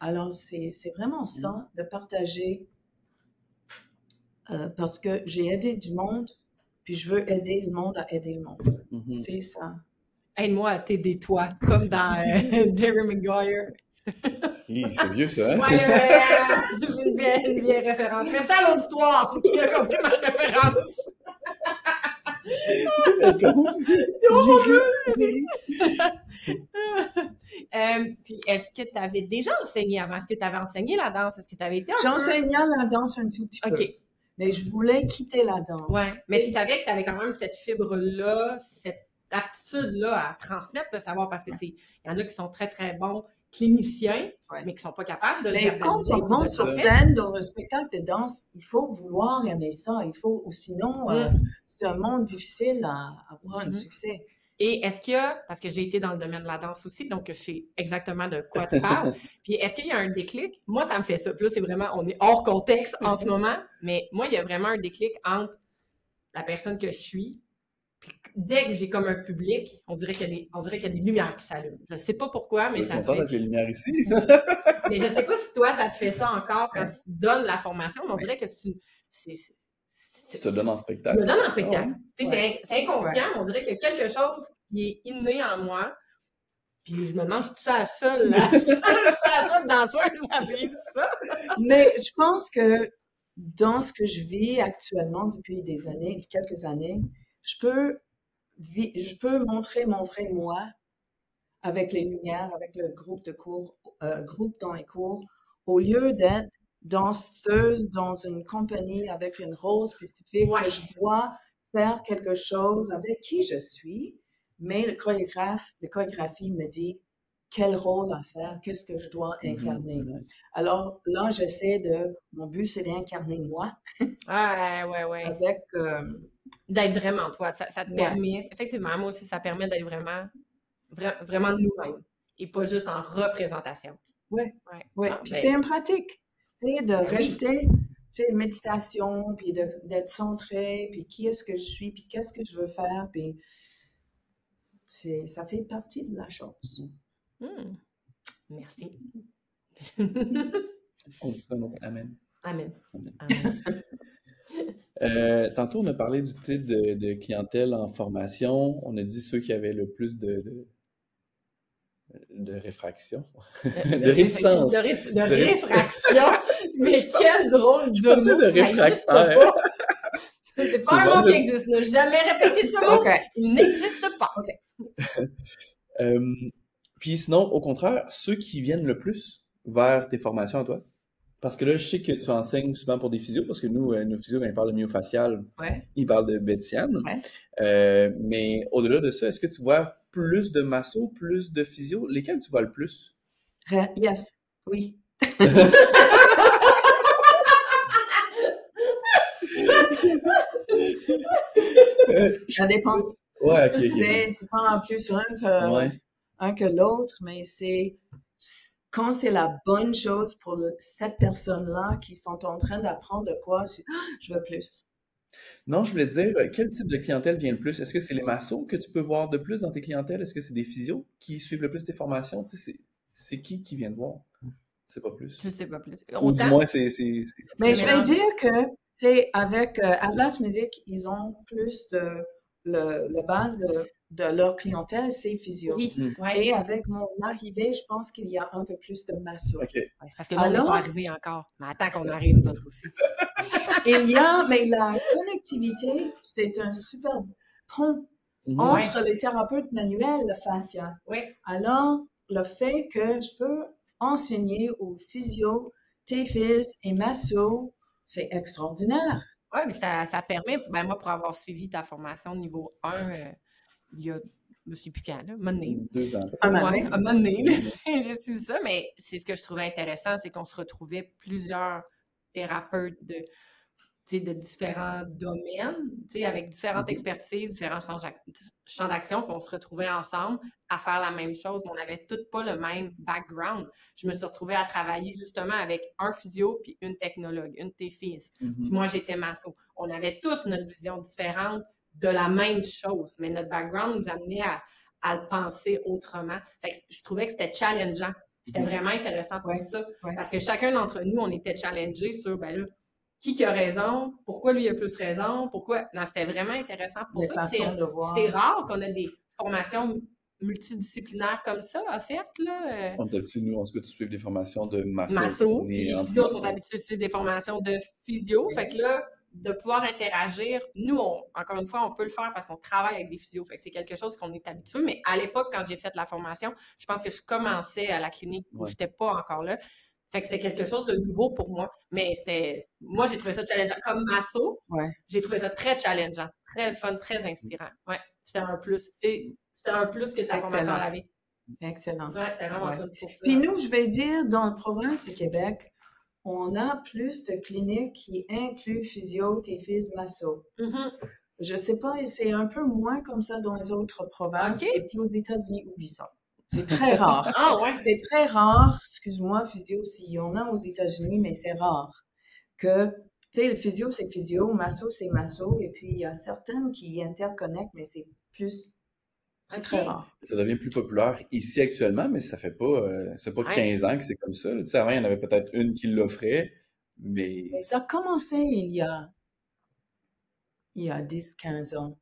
Alors, c'est c'est vraiment ça, de partager, euh, parce que j'ai aidé du monde, puis je veux aider le monde à aider le monde. Mhm. C'est ça. Aide-moi à t'aider toi, comme dans euh, (laughs) Jerry Maguire. C'est vieux, ça, hein? Ouais, ouais, ouais, c'est une vieille, une vieille référence. Merci à l'auditoire qui a compris ma référence. (laughs) Euh, puis, est-ce que tu avais déjà enseigné avant? Est-ce que tu avais enseigné la danse? Est-ce que tu avais été peu... J'enseignais la danse un tout petit peu, OK, mais je voulais quitter la danse. ouais. Mais tu savais que tu avais quand même cette fibre-là, cette aptitude-là à transmettre le savoir parce que c'est... Il y en a qui sont très, très bons cliniciens, Ouais. mais qui sont pas capables de le Mais quand verbaliser, on monte sur scène dans un spectacle de danse, il faut vouloir aimer ça. Il faut, ou sinon, euh, c'est un monde difficile à à avoir un Mhm. succès. Et est-ce qu'il y a, parce que j'ai été dans le domaine de la danse aussi, donc je sais exactement de quoi tu parles, (laughs) puis est-ce qu'il y a un déclic? Moi, ça me fait ça. Puis là, c'est vraiment, on est hors contexte en ce moment, mais moi, il y a vraiment un déclic entre la personne que je suis, dès que j'ai comme un public, on dirait qu'il y a des, on dirait qu'il y a des lumières qui s'allument. Je sais pas pourquoi, mais Je suis ça me content fait. d'être les lumières ici. (laughs) Mais je sais pas si toi, ça te fait ça encore quand tu donnes la formation, mais on dirait que c'est- Tu te donnes en je spectacle. me donne un spectacle. Tu Ouais. c'est- inconscient, on dirait qu'il y a quelque chose qui est inné en moi. Puis je me demande, je suis la seule, (laughs) là? je suis la seule danseuse à vivre ça. Mais je pense que dans ce que je vis actuellement depuis des années, quelques années, je peux, je peux montrer mon vrai moi avec les lumières, avec le groupe de cours, euh, groupe dans les cours, au lieu d'être danseuse dans une compagnie avec un rôle spécifique, Ouais. que je dois faire quelque chose avec qui je suis, mais le chorégraphe, la chorégraphie me dit quel rôle à faire, qu'est-ce que je dois incarner. Mhm. Alors là, j'essaie de, mon but, c'est d'incarner moi Ouais, ouais, ouais. avec, euh, D'être vraiment toi. Ça, ça te Ouais. permet, effectivement, moi aussi, ça permet d'être vraiment, vra- vraiment nous-mêmes et pas juste en représentation. Ouais. Ouais. ouais. Ah, Puis ben, c'est une pratique, tu sais, de oui. rester, tu sais, méditation, puis d'être centré, puis qui est-ce que je suis, puis qu'est-ce que je veux faire, puis c'est, ça fait partie de la chose. hmm. Merci. On dit ça, non? Amen. Amen. Amen. Amen. Euh, tantôt, on a parlé du type de, de clientèle en formation. On a dit ceux qui avaient le plus de, de, de réfraction, (laughs) de réticence. De, ré- de De ré- réfraction. (laughs) Mais quel drôle de mot. de pas. C'est pas un bon mot qui existe. Ne jamais répéter ce mot. OK. Il n'existe pas. (laughs) Euh, puis sinon, au contraire, ceux qui viennent le plus vers tes formations à toi? Parce que là, je sais que tu enseignes souvent pour des physios, parce que nous, euh, nos physios, quand ils parlent de myofacial, Ouais. ils parlent de. Ouais. Euh, mais au-delà de ça, est-ce que tu vois plus de masso, plus de physio? Lesquels tu vois le plus? Yes. Oui. (laughs) Ça dépend. ouais. C'est, c'est pas en plus un que, Ouais. un que l'autre, mais c'est quand c'est la bonne chose pour le- cette personne-là qui sont en train d'apprendre de quoi, je, Ah, je veux plus. Non, je voulais dire, euh, quel type de clientèle vient le plus? Est-ce que c'est les massos que tu peux voir de plus dans tes clientèles? Est-ce que c'est des physios qui suivent le plus tes formations? Tu sais, c'est, qui qui vient te voir? C'est pas plus. Je sais pas plus. Ou du moins, c'est, Mais je vais dire que, c'est avec euh, Atlas Medic, ils ont plus de, le, base de, de leur clientèle, c'est physio. oui. Mm. Ouais. Et avec mon arrivée, je pense qu'il y a un peu plus de masso. OK. Ouais, c'est parce que là, on n'est Alors- pas arrivé encore. Mais attends qu'on arrive, nous autres aussi. (laughs) Il y a, mais la connectivité, c'est un super pont Mhm. entre les thérapeutes manuels, le fascia. Oui. Alors, le fait que je peux enseigner aux physio, TFIS et masso, c'est extraordinaire. Oui, mais ça, ça permet, ben moi, pour avoir suivi ta formation niveau 1, euh, il y a, je ne sais plus quand, là, donné. Deux ans. Un Ouais, un moment donné, là, (laughs) j'ai suivi ça, mais c'est ce que je trouvais intéressant, c'est qu'on se retrouvait plusieurs thérapeutes de de différents domaines, avec différentes Mhm. expertises, différents champs d'ac- champs d'action, puis on se retrouvait ensemble à faire la même chose. On n'avait toutes pas le même background. Je me suis retrouvée à travailler justement avec un physio puis une technologue, une de tes filles. Puis Mhm. moi, j'étais masso. On avait tous notre vision différente de la même chose, mais notre background nous amenait à, à le penser autrement. Fait que je trouvais que c'était challengeant. C'était Mhm. vraiment intéressant pour Ouais, ça. ouais. Parce que chacun d'entre nous, on était challengés sur, ben là, qui qui a raison, pourquoi lui a plus raison, pourquoi? Non, c'était vraiment intéressant pour Les ça. C'est rare qu'on ait des formations multidisciplinaires comme ça offertes, là. euh, On est habitué, nous, en tout cas, de suivre des formations de masso. masso, On puis est les en physios plus, sont euh, habitués de suivre des formations de physio. Fait que là, de pouvoir interagir, nous, on- encore une fois, on peut le faire parce qu'on travaille avec des physios. Fait que c'est quelque chose qu'on est habitué. Mais à l'époque, quand j'ai fait la formation, je pense que je commençais à la clinique où Ouais. j'étais pas encore là. Fait que c'était quelque chose de nouveau pour moi. Mais c'était, moi, j'ai trouvé ça challengeant. Comme masso, Ouais. j'ai trouvé ça très challengeant, très fun, très inspirant. Ouais, c'était un plus. C'était un plus que ta formation Excellent. à la vie. Excellent. Ouais, c'était vraiment fun pour ça. Puis nous, je vais dire, dans la province du Québec, on a plus de cliniques qui incluent physio, TFIS, masso. Mhm. Je sais pas, c'est un peu moins comme ça dans les autres provinces. Et puis aux États-Unis, oublie ça. C'est très rare. (laughs) Ah ouais. C'est très rare, excuse-moi, physio, s'il y en a aux États-Unis, mais c'est rare que, tu sais, le physio, c'est physio, masso, c'est masso, et puis il y a certaines qui interconnectent, mais c'est plus, c'est très rare. Ça devient plus populaire ici actuellement, mais ça fait pas, euh, c'est pas Ouais. 15 ans que c'est comme ça. Tu sais, avant, il y en avait peut-être une qui l'offrait, mais Mais ça a commencé il y a, il y a 10, 15 ans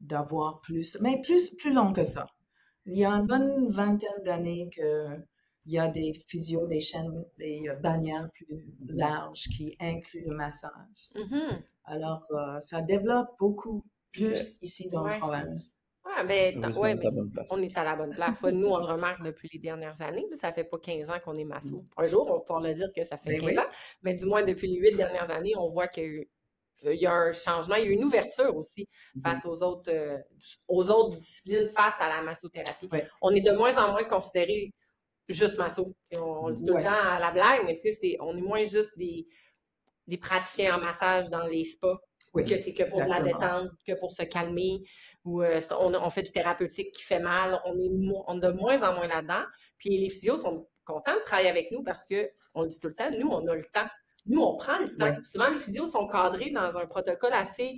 d'avoir plus, mais plus, plus long que ça. Il y a une bonne vingtaine d'années que il y a des physios, des chaînes, des euh, bannières plus larges qui incluent le massage. Mhm. Alors, euh, ça développe beaucoup plus ici dans Ouais. la province. Ouais, ben, dans- heureusement, ouais, on est à la mais bonne place? on est à la bonne place. Ouais, nous, on le remarque depuis les dernières années. là. Ça fait pas 15 ans qu'on est masso. Un jour, on pouvoir le dire que ça fait Ben 15 oui. ans, mais du moins, depuis les huit dernières années, on voit qu'il y a eu, il y a un changement, il y a eu une ouverture aussi Mhm. face aux autres, euh, aux autres disciplines, face à la massothérapie. Ouais. On est de moins en moins considéré juste masso. On, on le dit tout le temps à la blague, mais tu sais, c'est- on est moins juste des, des praticiens en massage dans les spas Oui, que c'est que pour de la détente, que pour se calmer, ou euh, on, on fait du thérapeutique qui fait mal, on est, on de moins en moins là-dedans. Puis les physios sont contents de travailler avec nous parce que, on le dit tout le temps, nous, on a le temps. Nous, on prend le temps. Souvent, les physios sont cadrés dans un protocole assez,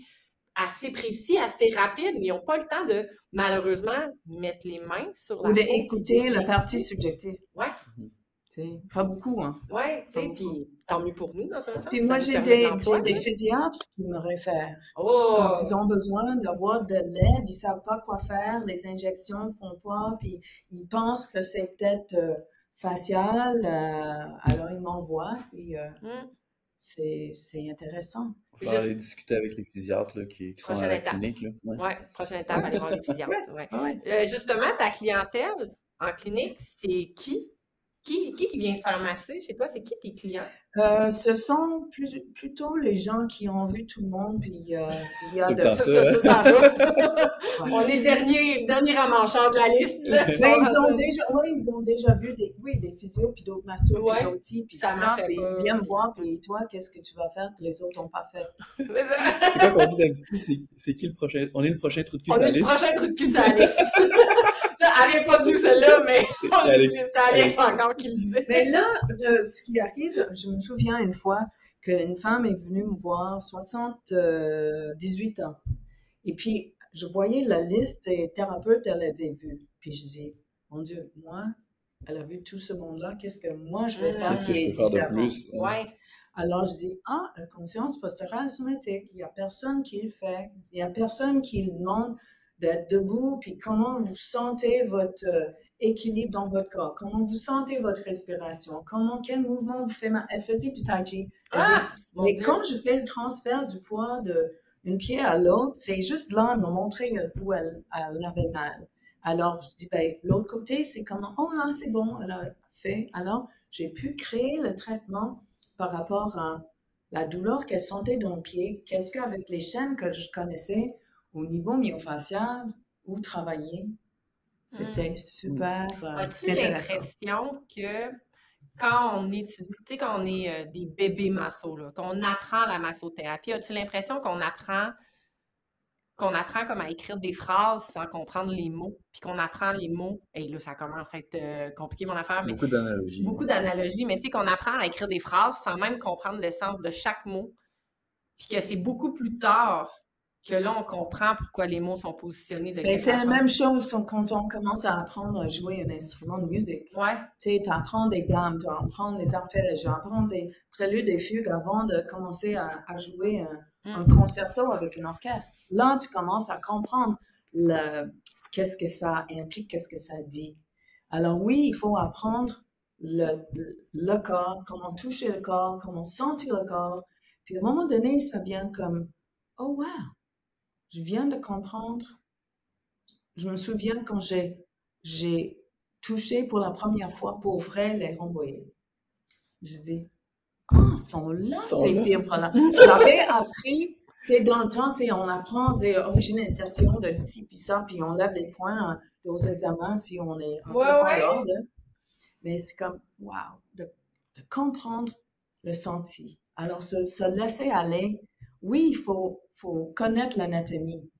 assez précis, assez rapide, mais ils n'ont pas le temps de, malheureusement, mettre les mains sur la Ou d'écouter la partie subjective. Tu sais, Pas beaucoup, hein. ouais, tu puis tant mieux pour nous, dans un sens. Puis moi, j'ai des, des physiatres qui me réfèrent. Oh! Quand ils ont besoin d'avoir de l'aide, ils savent pas quoi faire, les injections font pas, puis ils pensent que c'est peut-être euh, facial, euh, alors ils m'envoient, puis euh, Hum. c'est, c'est intéressant. Faut aller discuter avec les physiatres là, qui, qui sont à la étape. clinique. Là. Ouais. Ouais, prochaine étape, aller voir les physiatres. (laughs) Ouais. Ouais. Euh, justement, ta clientèle en clinique, c'est qui? Qui, qui qui vient se faire masser chez toi? C'est qui tes clients? Euh, ce sont plus- plutôt les gens qui ont vu tout le monde, puis euh, puis il y a tout de... Ça, tout ça. (laughs) On est le dernier, le dernier ramancheur de la liste. Là. Mais ils ont déjà, oui, ils ont déjà vu des, oui, des physios, puis d'autres massos, Ouais. puis d'autres types, puis Ça ça, puis ils viennent me voir, puis toi, qu'est-ce que tu vas faire? Que les autres n'ont pas fait? C'est quoi qu'on dit d'habitude? C'est- C'est qui le prochain? On est le prochain trou de cul On sur a la le prochain truc de cul sur la liste. (laughs) ça, elle pas de nous, celle-là, mais (laughs) C'est Alex. dit, encore qui le disait. Mais là, le- ce qui arrive, je me souviens une fois qu'une femme est venue me voir, 78 ans. Et puis, je voyais la liste des thérapeutes qu'elle avait vus. Puis je dis, mon Dieu, moi, elle a vu tout ce monde-là, qu'est-ce que moi je vais Mm. faire Qu'est-ce que qui je est peux faire de différent? plus? hein? Ouais. Alors je dis, ah, conscience posturale somatique, il n'y a personne qui le fait, il n'y a personne qui le demande d'être debout, puis comment vous sentez votre euh, équilibre dans votre corps, comment vous sentez votre respiration, comment, quel mouvement vous fait mal. Elle faisait du tai chi. Ah! Mais quand je fais le transfert du poids de une pied à l'autre, c'est juste là, elle m'a montré où elle, elle avait mal. Alors, je dis, ben, l'autre côté, c'est comment, oh là, c'est bon, elle a fait. Alors, j'ai pu créer le traitement par rapport à la douleur qu'elle sentait dans le pied. Qu'est-ce qu'avec les chaînes que je connaissais au niveau myofascial, où travailler, c'était super euh, As-tu l'impression que quand on est, tu sais, quand on est euh, des bébés masso, là, qu'on apprend la massothérapie, as-tu l'impression qu'on apprend qu'on apprend comme à écrire des phrases sans comprendre les mots, puis qu'on apprend les mots, et là, ça commence à être euh, compliqué, mon affaire, mais Beaucoup d'analogies. beaucoup d'analogies, mais tu sais, qu'on apprend à écrire des phrases sans même comprendre le sens de chaque mot, puis que c'est beaucoup plus tard que là, on comprend pourquoi les mots sont positionnés de Mais quelque c'est la même chose quand on commence à apprendre à jouer un instrument de musique. Ouais, Tu sais, tu apprends des gammes, tu apprends des arpèges, tu apprends des préludes et fugues avant de commencer à, à jouer un, Mm. un concerto avec un orchestre. Là, tu commences à comprendre le, qu'est-ce que ça implique, qu'est-ce que ça dit. Alors oui, il faut apprendre le, le corps, comment toucher le corps, comment sentir le corps. Puis à un moment donné, ça vient comme, oh wow, je viens de comprendre. Je me souviens quand j'ai, j'ai touché pour la première fois pour vrai les rhomboïdes. Je dis, ah, ils sont là, sont ces fibres-là. (laughs) J'avais appris, tu sais, dans le temps, tu sais, on apprend, tu sais, oh, j'ai une insertion de ci puis ça, puis on lève les points hein, aux examens si on est un Ouais, ouais. l'ordre. Mais c'est comme, wow, de, de comprendre le senti. Alors, se, se laisser aller, oui, il faut, faut connaître l'anatomie,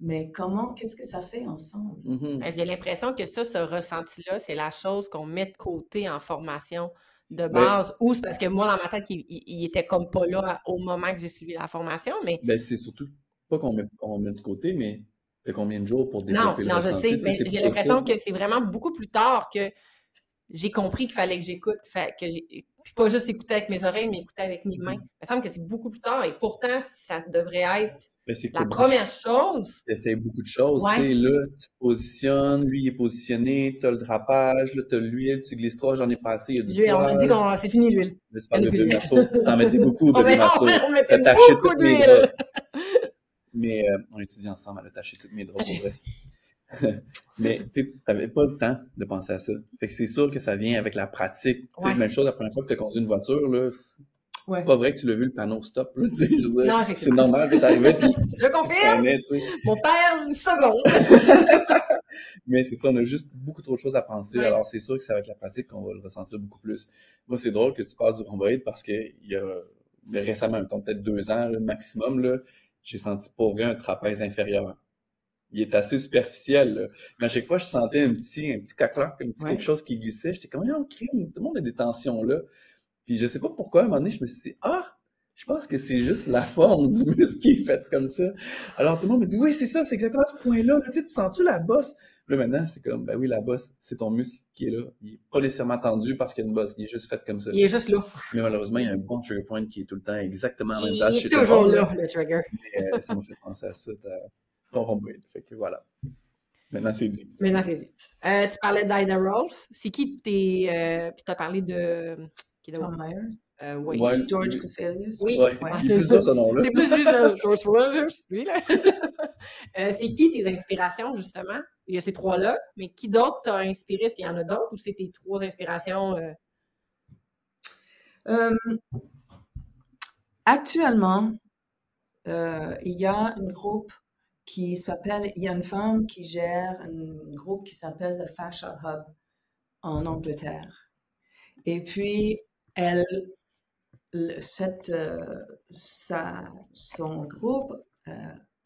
mais comment, qu'est-ce que ça fait ensemble? Mhm. Ben, J'ai l'impression que ça, ce ressenti-là, c'est la chose qu'on met de côté en formation de base. Ou c'est parce que moi, dans ma tête, il, il- il était comme pas là au moment que j'ai suivi la formation, mais Ben, c'est surtout pas qu'on met, on met de côté, mais t'as combien de jours pour non, développer le non, je sais, mais c'est j'ai l'impression ça. que c'est vraiment beaucoup plus tard que j'ai compris qu'il fallait que j'écoute, que j'ai puis pas juste écouter avec mes oreilles, mais écouter avec mes mains. Il me semble que c'est beaucoup plus tard et pourtant, ça devrait être la première chose. T'essayes beaucoup de choses, Ouais. tu sais, là, tu positionnes, lui il est positionné, t'as le drapage, là, t'as l'huile, tu glisses trois, j'en ai passé, il y a du L'huile, on m'a dit qu'on c'est fini l'huile. Là, tu parles de bébé masso, t'en mettais beaucoup, (laughs) On bébé met- masso. on met- on mettait T'as taché beaucoup toutes mes d'huile. draps. (laughs) Mais euh, on étudie ensemble, elle a taché toutes mes draps, pour vrai. (laughs) (laughs) Mais tu sais, t'avais pas le temps de penser à ça. Fait que c'est sûr que ça vient avec la pratique. Sais, Ouais. même chose la première fois que tu as conduit une voiture, là, Ouais. pas vrai que tu l'as vu le panneau stop, là, tu sais, je veux dire, Non, c'est normal que t'arrivais puis (laughs) Je confirme, freinais, tu sais. mon père, une seconde. (laughs) Mais c'est ça, on a juste beaucoup trop de choses à penser. Ouais. Alors, c'est sûr que c'est avec la pratique qu'on va le ressentir beaucoup plus. Moi, c'est drôle que tu parles du rhomboïde parce que il y a récemment, peut-être deux ans, le maximum, là, j'ai senti pour vrai un trapèze inférieur. Il est assez superficiel, là. Mais à chaque fois, je sentais un petit, un petit caclac, un petit Ouais. quelque chose qui glissait. J'étais comme, oh, crime, tout le monde a des tensions là. Puis je sais pas pourquoi, à un moment donné, je me suis dit, ah, je pense que c'est juste la forme du (laughs) muscle qui est faite comme ça. Alors tout le monde me dit, oui, c'est ça, c'est exactement ce point-là. Là, tu sais, tu sens-tu la bosse? Là, maintenant, c'est comme, ben oui, la bosse, c'est ton muscle qui est là. Il est pas nécessairement tendu parce qu'il y a une bosse. Il est juste fait comme ça. Il est juste là. Mais malheureusement, il y a un bon trigger point qui est tout le temps exactement à la même Il place est chez tout le toujours là, le trigger. Mais, euh, ça m'a fait penser à ça, rhomboïde. Fait que voilà. Maintenant, c'est dit. Maintenant, c'est dit. Euh, tu parlais d'Ida Rolf. C'est qui tes. Euh, puis tu as parlé de. Tom Myers, Euh, oui. Ouais. George Coselius. Oui. Ouais, Ouais. il est plus ça, ce nom-là. C'est plus ça. George Rogers, lui, là. (laughs) Euh, c'est qui tes inspirations, justement? Il y a ces trois-là, mais qui d'autre t'a inspiré? Est-ce qu'il y en a d'autres ou c'est tes trois inspirations? actuellement, euh, il y a un groupe qui s'appelle, il y a une femme qui gère un groupe qui s'appelle le Fascia Hub en Angleterre. Et puis, elle, le- cette, euh, sa- son groupe euh,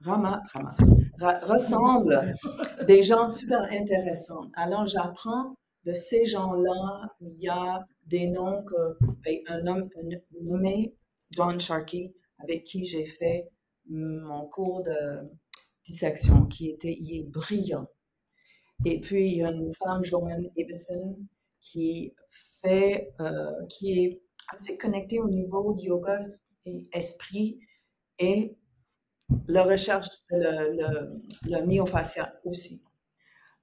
rama- ramasse, ra- ressemble (laughs) des gens super intéressants. Alors, j'apprends de ces gens-là, il y a des noms que, ben, un homme nommé John Sharkey, avec qui j'ai fait mon cours de dissection, qui était, il est brillant. Et puis, il y a une femme, Joanne Ibison, qui fait, euh, qui est assez connectée au niveau yoga et esprit et la recherche, le, le, le myofascia aussi.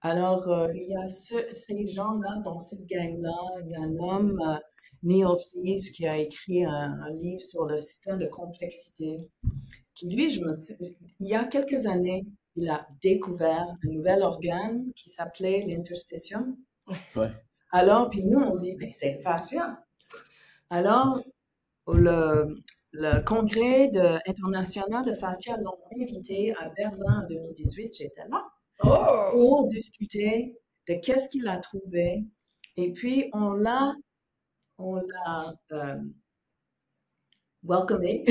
Alors, euh, il y a ce- ces gens-là dans cette gang-là. Il y a un homme, euh, Neil qui a écrit un livre sur le système de complexité. Qui, lui, je me suis- il y a quelques années, il a découvert un nouvel organe qui s'appelait l'interstitium. Ouais. Alors, puis nous, on dit, ben, c'est le fascia. Alors, le, le congrès de- international de fascia l'ont invité à Berlin en 2018, j'étais là, Oh! pour discuter de qu'est-ce qu'il a trouvé. Et puis, on l'a on l'a euh, welcomé,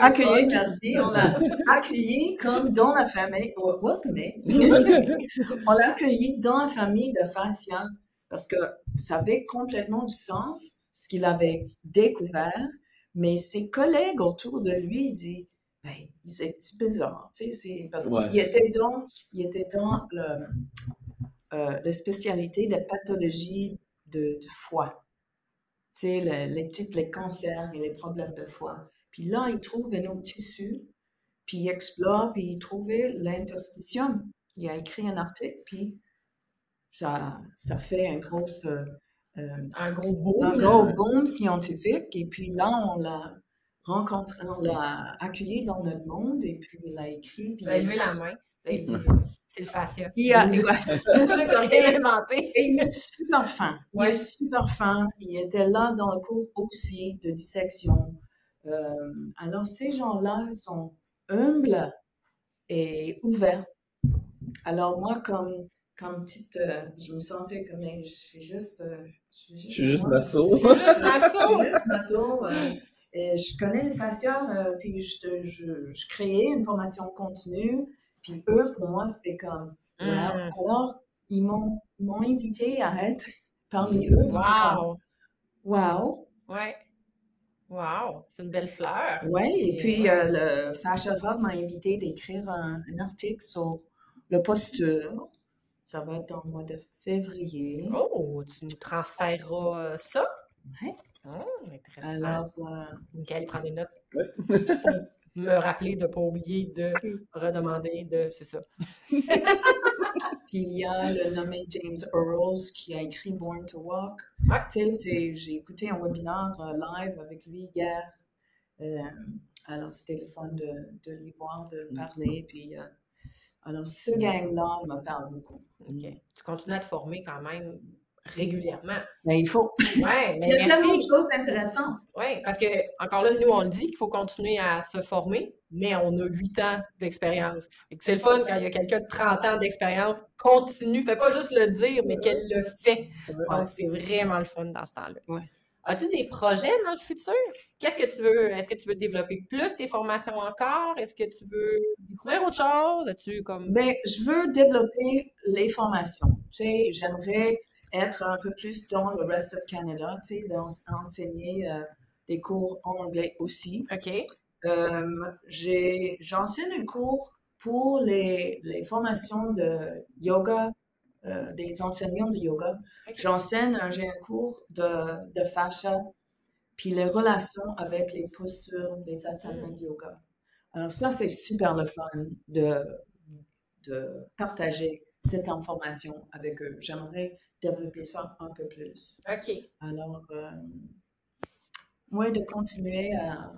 Accueilli. merci, on l'a accueilli comme dans la famille, ou welcomé, (laughs) on l'a accueilli dans la famille de Fascia parce que ça avait complètement du sens, ce qu'il avait découvert, mais ses collègues autour de lui disent, ben, c'est un petit bizarre, tu sais, c'est parce Ouais, qu'il était dans, il était dans le, euh, la spécialité de pathologie de, de foie. Tu sais, le- les petites, les cancers et les problèmes de foie. Puis là, il trouve un autre tissu, puis il explore, puis il trouvait l'interstitium. Il a écrit un article, puis ça, ça fait un gros, euh, euh, Un gros boom. un gros boom scientifique. Et puis là, on l'a rencontré, on l'a accueilli dans notre monde, et puis il a écrit. Puis il- levé la main. C'est le fascia. il a- (laughs) inventé. Et il est super fin. Il Ouais. est super fin. Il était là dans le cours aussi de dissection. Euh, alors, ces gens-là sont humbles et ouverts. Alors, moi, comme, comme petite, euh, je me sentais comme, je suis juste. euh, Je suis juste. (laughs) Masso. Je suis juste Masso, euh, et je connais le fascia, euh, puis je, je, je créais une formation continue. Puis eux, pour moi, c'était comme, Mm. Wow. Alors, ils m'ont ils m'ont invité à être parmi eux. Wow. Wow. Ouais. Wow. C'est une belle fleur. Ouais, et Et puis ouais. euh, le Fascia Hub m'a invité d'écrire un, un article sur le posture. Ça va être dans le mois de février. Oh, tu nous transféreras euh, ça? Ouais. Oh, intéressant. Alors, euh, Michael prend des notes. Ouais. (laughs) Me rappeler de ne pas oublier de redemander de. C'est ça. (laughs) puis il y a le nommé James Earls qui a écrit Born to Walk. Ouais. Tu sais, c'est- j'ai écouté un webinaire euh, live avec lui hier. Euh, alors, c'était le fun de, de lui voir, de Mm. parler. Puis, euh, alors, ce gang-là me parle beaucoup. OK. Tu continues à te former quand même régulièrement. Mais il faut. Ouais, (laughs) mais Il y a tellement de choses intéressantes. Oui, parce que, encore là, nous, on le dit qu'il faut continuer à se former, mais on a huit ans d'expérience. C'est le fun quand il y a quelqu'un de 30 ans d'expérience, continue, fait pas juste le dire, mais qu'elle le fait. Donc, c'est vraiment le fun dans ce temps-là. Ouais. As-tu des projets dans le futur? Qu'est-ce que tu veux? Est-ce que tu veux développer plus tes formations encore? Est-ce que tu veux découvrir autre chose? As-tu comme. Mais je veux développer les formations. Tu sais, j'aimerais être un peu plus dans le rest of Canada, tu sais, euh, des cours en anglais aussi. OK. Euh, J'enseigne un cours pour les, les formations de yoga, euh, des enseignants de yoga. J'enseigne, un- j'ai un cours de, de fascia, puis les relations avec les postures des asanas de yoga. Alors ça, c'est super le fun de, de partager cette information avec eux. J'aimerais développer ça un peu plus. OK. Alors, euh, moi, de continuer à,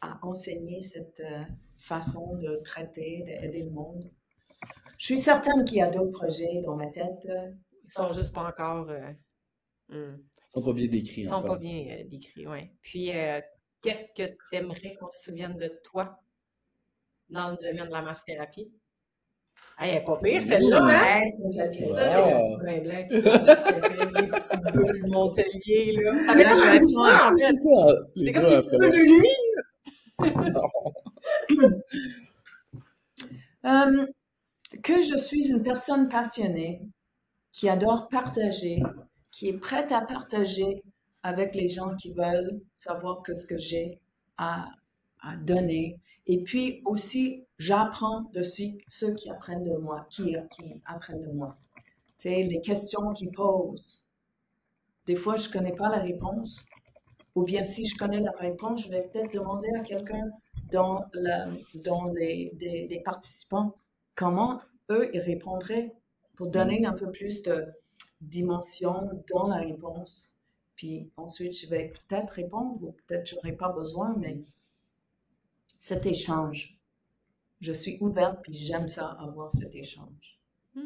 à enseigner cette euh, façon de traiter, d'aider le monde. Je suis certaine qu'il y a d'autres projets dans ma tête. Ils sont juste pas encore. euh, hmm. Ils sont pas bien décrits Ils sont encore. pas bien euh, décrits, oui. Puis, euh, qu'est-ce que tu aimerais qu'on se souvienne de toi dans le domaine de la massothérapie? Hey, elle est pas pire, celle-là, hein? Ouais, une belle Ça, c'est le petit petites bulles Montelier, là. Fait Là, comme je un vais- ça, en fait. C'est ça, C'est comme petites faire- bulles de nuit. (coughs) Euh, que je suis une personne passionnée, qui adore partager, qui est prête à partager avec les gens qui veulent savoir que ce que j'ai à, à donner. Et puis aussi, j'apprends de ceux qui apprennent de moi, qui, apprennent de moi. Tu sais, les questions qu'ils posent. Des fois, je ne connais pas la réponse. Ou bien si je connais la réponse, je vais peut-être demander à quelqu'un dans, les, des participants comment eux, ils répondraient pour donner un peu plus de dimension dans la réponse. Puis ensuite, je vais peut-être répondre ou peut-être je n'aurai pas besoin, mais cet échange, je suis ouverte puis j'aime ça, avoir cet échange. Hmm.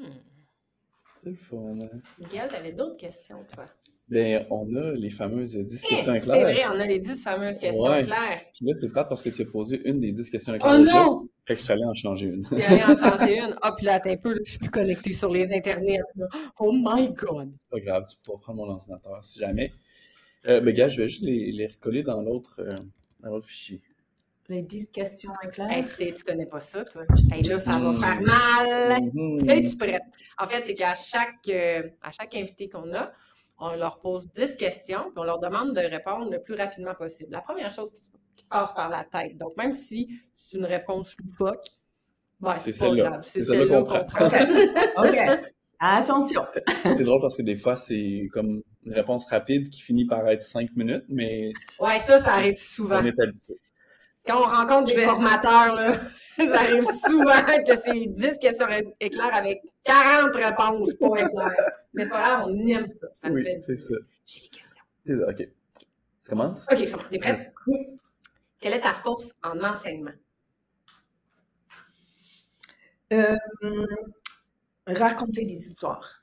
C'est le fun. hein. Miguel, t'avais d'autres questions, toi? Ben, on a les fameuses 10 questions C'est vrai, on a les 10 fameuses questions Ouais. claires. Puis là, c'est plate parce que tu as posé une des 10 questions Oh éclairs. déjà. non! Fait que je suis allé en changer une. En changer une. (laughs) Ah, puis là, t'es un peu, je suis plus connectée sur les internets. là. Oh my God! C'est pas grave, tu pourras prendre mon ordinateur si jamais. Euh, ben, gars, je vais juste les, les recoller dans l'autre euh, dans l'autre fichier. Les 10 questions Hey, éclairs. tu, sais, tu connais pas ça, toi? Hey, là, ça va faire mal! Mhm. Es-tu prête? En fait, c'est qu'à chaque, euh, à chaque invité qu'on a, on leur pose 10 questions, puis on leur demande de répondre le plus rapidement possible. La première chose qui, passe par la tête. Donc, même si c'est une réponse loufoque, ben, C'est celle-là. grave. C'est C'est celle-là qu'on prend. prend. (laughs) OK. Attention. (laughs) C'est drôle parce que des fois, c'est comme une réponse rapide qui finit par être cinq minutes, mais Ouais, ça, ça arrive souvent. on est habitué. Quand on rencontre des formateurs, là, ça arrive souvent que c'est 10 questions éclairs avec 40 réponses pas éclaires. Mais c'est pas grave, on aime ça. Ça me Oui, fait c'est ça. J'ai des questions. C'est ça, OK. Tu commences? OK, je comprends. T'es prête? Oui. Quelle est ta force en enseignement? Euh, raconter des histoires.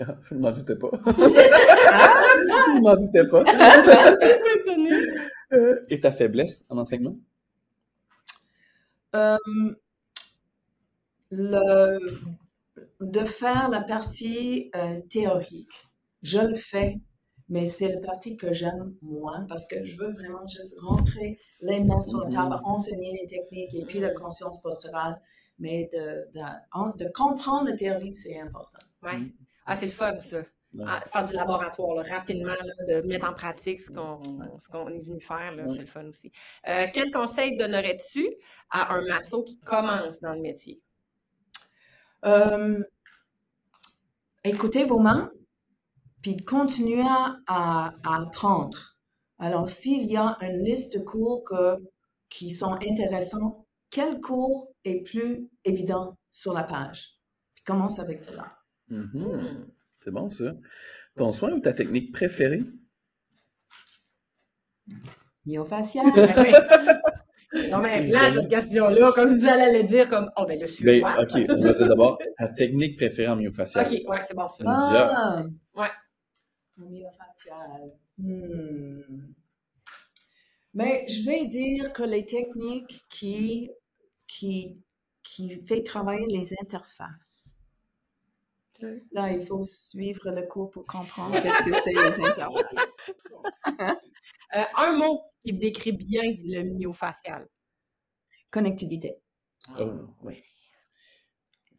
Ah, (laughs) je m'en doutais pas. (laughs) je m'en doutais pas. (laughs) Euh, Et ta faiblesse en enseignement? Euh, le, de faire la partie euh, théorique. Je le fais, mais c'est la partie que j'aime moins parce que je veux vraiment juste rentrer les mains sur la table, enseigner les techniques et puis la conscience posturale. Mais de, de, en- de comprendre la théorie, c'est important. Ouais. Ah, c'est le fun, ça. Non. Ah, faire du laboratoire, là, rapidement, là, de mettre en pratique ce qu'on est venu faire, Ouais. c'est le fun aussi. Euh, quel conseil donnerais-tu à un masso qui commence dans le métier? Euh, écoutez vos mains, puis continuez à, apprendre. Alors, s'il y a une liste de cours que, qui sont intéressants, quel cours est plus évident sur la page? Puis commence avec cela. Mhm. Hmm. C'est bon, ça. Ton soin ou ta technique préférée? Myofascial. (laughs) Ben. Non, mais là, cette question-là, comme vous allez le dire, comme, oh, ben, le Ben, suédois. OK, on va dire d'abord ta technique préférée en myofascial. OK, ouais, c'est bon, ça. Ah! Ouais. Myofascial. Hmm. Mais je vais dire que les techniques qui, qui, qui fait travailler les interfaces. Là, il faut suivre le cours pour comprendre qu'est-ce que c'est les interfaces. (laughs) Euh, un mot qui décrit bien le myofascial. Connectivité. Oh, oui.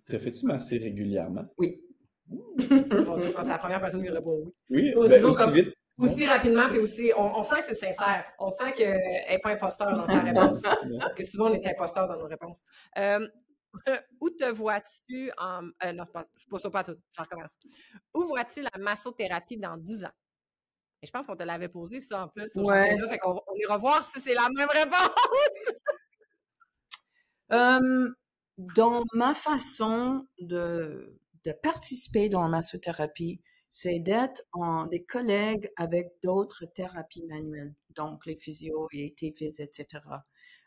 Te fais-tu masser régulièrement? Oui. Bon, je pense que c'est la première personne qui répond oui. Oui, Oh, ben, aussi comme- vite. Aussi rapidement, puis aussi, on, on sent que c'est sincère. On sent qu'elle n'est pas imposteur dans sa (laughs) réponse. Parce que souvent, on est imposteur dans nos réponses. Euh, où te vois-tu en. euh, non, je pose ça pas tout. Je recommence. Où vois-tu la massothérapie dans 10 ans? Et je pense qu'on te l'avait posé, ça, en plus, Ouais. Fait qu'on on ira voir si c'est la même réponse. (laughs) Euh, dans ma façon de, de participer dans la massothérapie, c'est d'être en des collègues avec d'autres thérapies manuelles, donc les physios et TFIS, etc.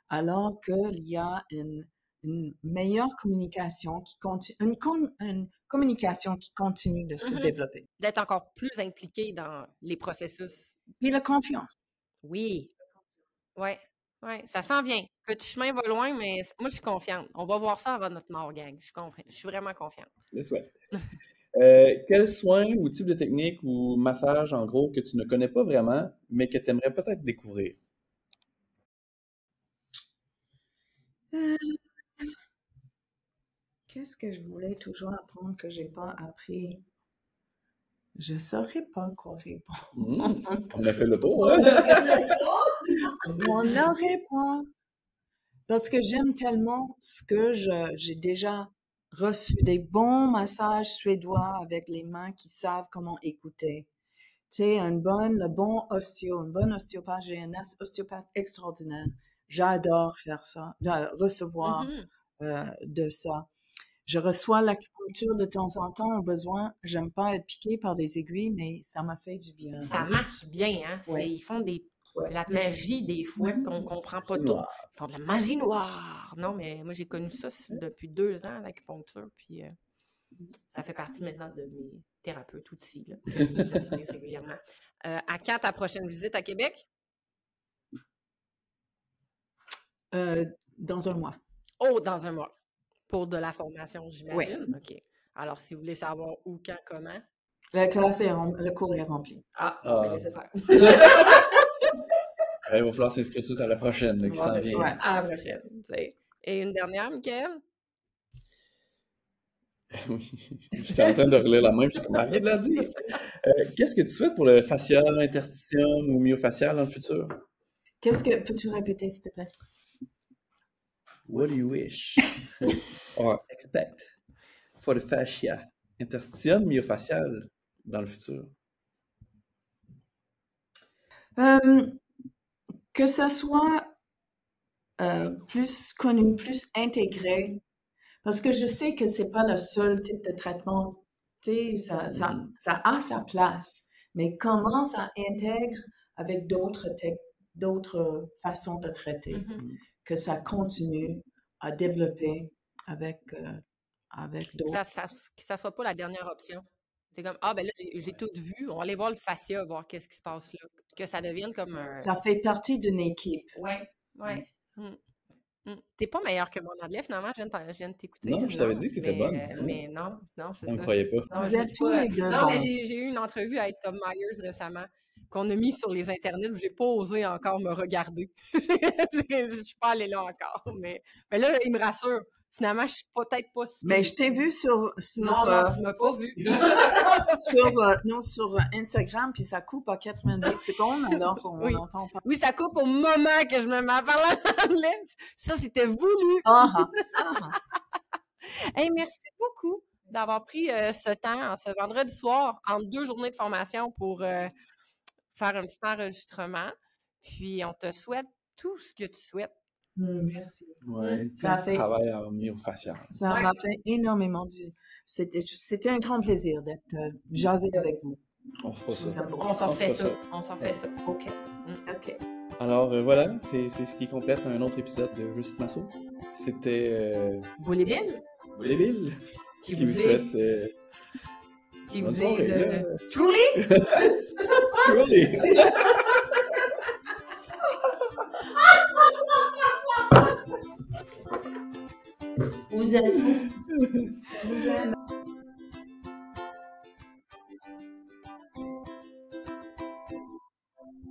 Alors qu'il y a une, une meilleure communication qui continue, une, com- une communication qui continue de se Mhm. développer. D'être encore plus impliqué dans les processus. Puis la confiance. Oui. Oui. Oui, ça s'en vient. Petit chemin va loin, mais moi, je suis confiante. On va voir ça avant notre mort, gang. Je suis, confi- je suis vraiment confiante. Let's go. (laughs) Euh, quel soin ou type de technique ou massage, en gros, que tu ne connais pas vraiment, mais que tu aimerais peut-être découvrir? Euh, Qu'est-ce que je voulais toujours apprendre que j'ai pas appris? Je saurais pas quoi répondre. Hmm, On a fait le tour, hein? On (laughs) n'aurait pas. Parce que j'aime tellement ce que j'ai déjà reçu des bons massages suédois avec les mains qui savent comment écouter. Tu sais, une bonne, le bon osteo, une bonne ostéopathe, j'ai un os- ostéopathe extraordinaire. J'adore faire ça, recevoir Mhm. euh, de ça. Je reçois l'acupuncture de temps en temps au besoin. J'aime pas être piquée par des aiguilles, mais ça m'a fait du bien. Ça marche bien, hein? Ouais. Ils font des, Ouais. la magie des fois qu'on comprend pas tout. Ils font de la magie noire. Non, mais moi, j'ai connu ça depuis deux ans, l'acupuncture, puis euh, ça fait partie maintenant de mes thérapeutes outils, là, que j'utilise régulièrement. Euh, à quand ta prochaine visite à Québec? Euh, dans un mois. Oh, dans un mois. Pour de la formation, j'imagine. OK. Alors, si vous voulez savoir où, quand, comment? La classe est rem- le cours est rempli. Ah, Ah. on va laisser faire. (laughs) Ouais, il va falloir s'inscrire tout à la prochaine, là, qui s'en vient. Ouais. À la prochaine. Et une dernière, Michael? (laughs) Oui, j'étais en train de relire la même, je suis comme, arrête de la dire. Euh, Qu'est-ce que tu souhaites pour le facial, interstitium ou myofacial dans le futur? Qu'est-ce que peux-tu répéter s'il te plaît? What do you wish (laughs) or expect for the fascia, interstitium, myofacial dans le futur? Euh, que ça soit euh, plus connu, plus intégré, parce que je sais que c'est pas le seul type de traitement. Ça, ça, Mhm. ça a sa place, mais comment ça intègre avec d'autres d'autres façons de traiter, Mhm. Que ça continue à développer avec, euh, avec Que d'autres. ça, ça, que ça soit pas la dernière option. C'est comme, ah, ben là, j'ai tout vu. On va aller voir le fascia, voir qu'est-ce qui se passe là. Que ça devienne comme un. Ça fait partie d'une équipe. Ouais, ouais. Mm. Mm. T'es pas meilleur que moi, Madeleine, finalement, je viens de t'écouter. Non, je t'avais dit que t'étais mais, bonne. euh, mais non, non, c'est On ne ça. croyait pas. Non, Vous je êtes dis tous pas- les deux Non, mais j'ai eu une entrevue avec Tom Myers récemment qu'on a mis sur les internets. J'ai pas osé encore me regarder. (laughs) Je suis pas allée là encore. Mais, mais là, il me rassure. Finalement, je suis peut-être pas si Mais pire. je t'ai vu sur, sur, Non, euh, non, tu m'as pas vu. (laughs) (laughs) sur, euh, non, sur euh, Instagram, puis ça coupe à 90 secondes, alors on Oui. n'entend pas. Oui, ça coupe au moment que je me mets à parler en anglais. Ça, c'était voulu. Ah, ah, ah. Hey, merci beaucoup d'avoir pris euh, ce temps, ce vendredi soir, entre deux journées de formation pour euh, faire un petit enregistrement. Puis, on te souhaite tout ce que tu souhaites. Hmm, Merci. Ouais, Ça fait- travailles en myofacial. Ça Ouais. m'a fait énormément du. C'était, un grand plaisir d'être euh, jasé avec vous. On fera ça. On s'en fait ça. ça. On s'en fait ça. OK. Mm. OK. Alors euh, voilà, c'est ce qui complète un autre épisode de Juste Masso. C'était euh, Bill, Bouleville qui, qui vous souhaite euh, qui bonne vous dit euh. Truly, (laughs) Truly. Vous êtes (laughs) vous aime.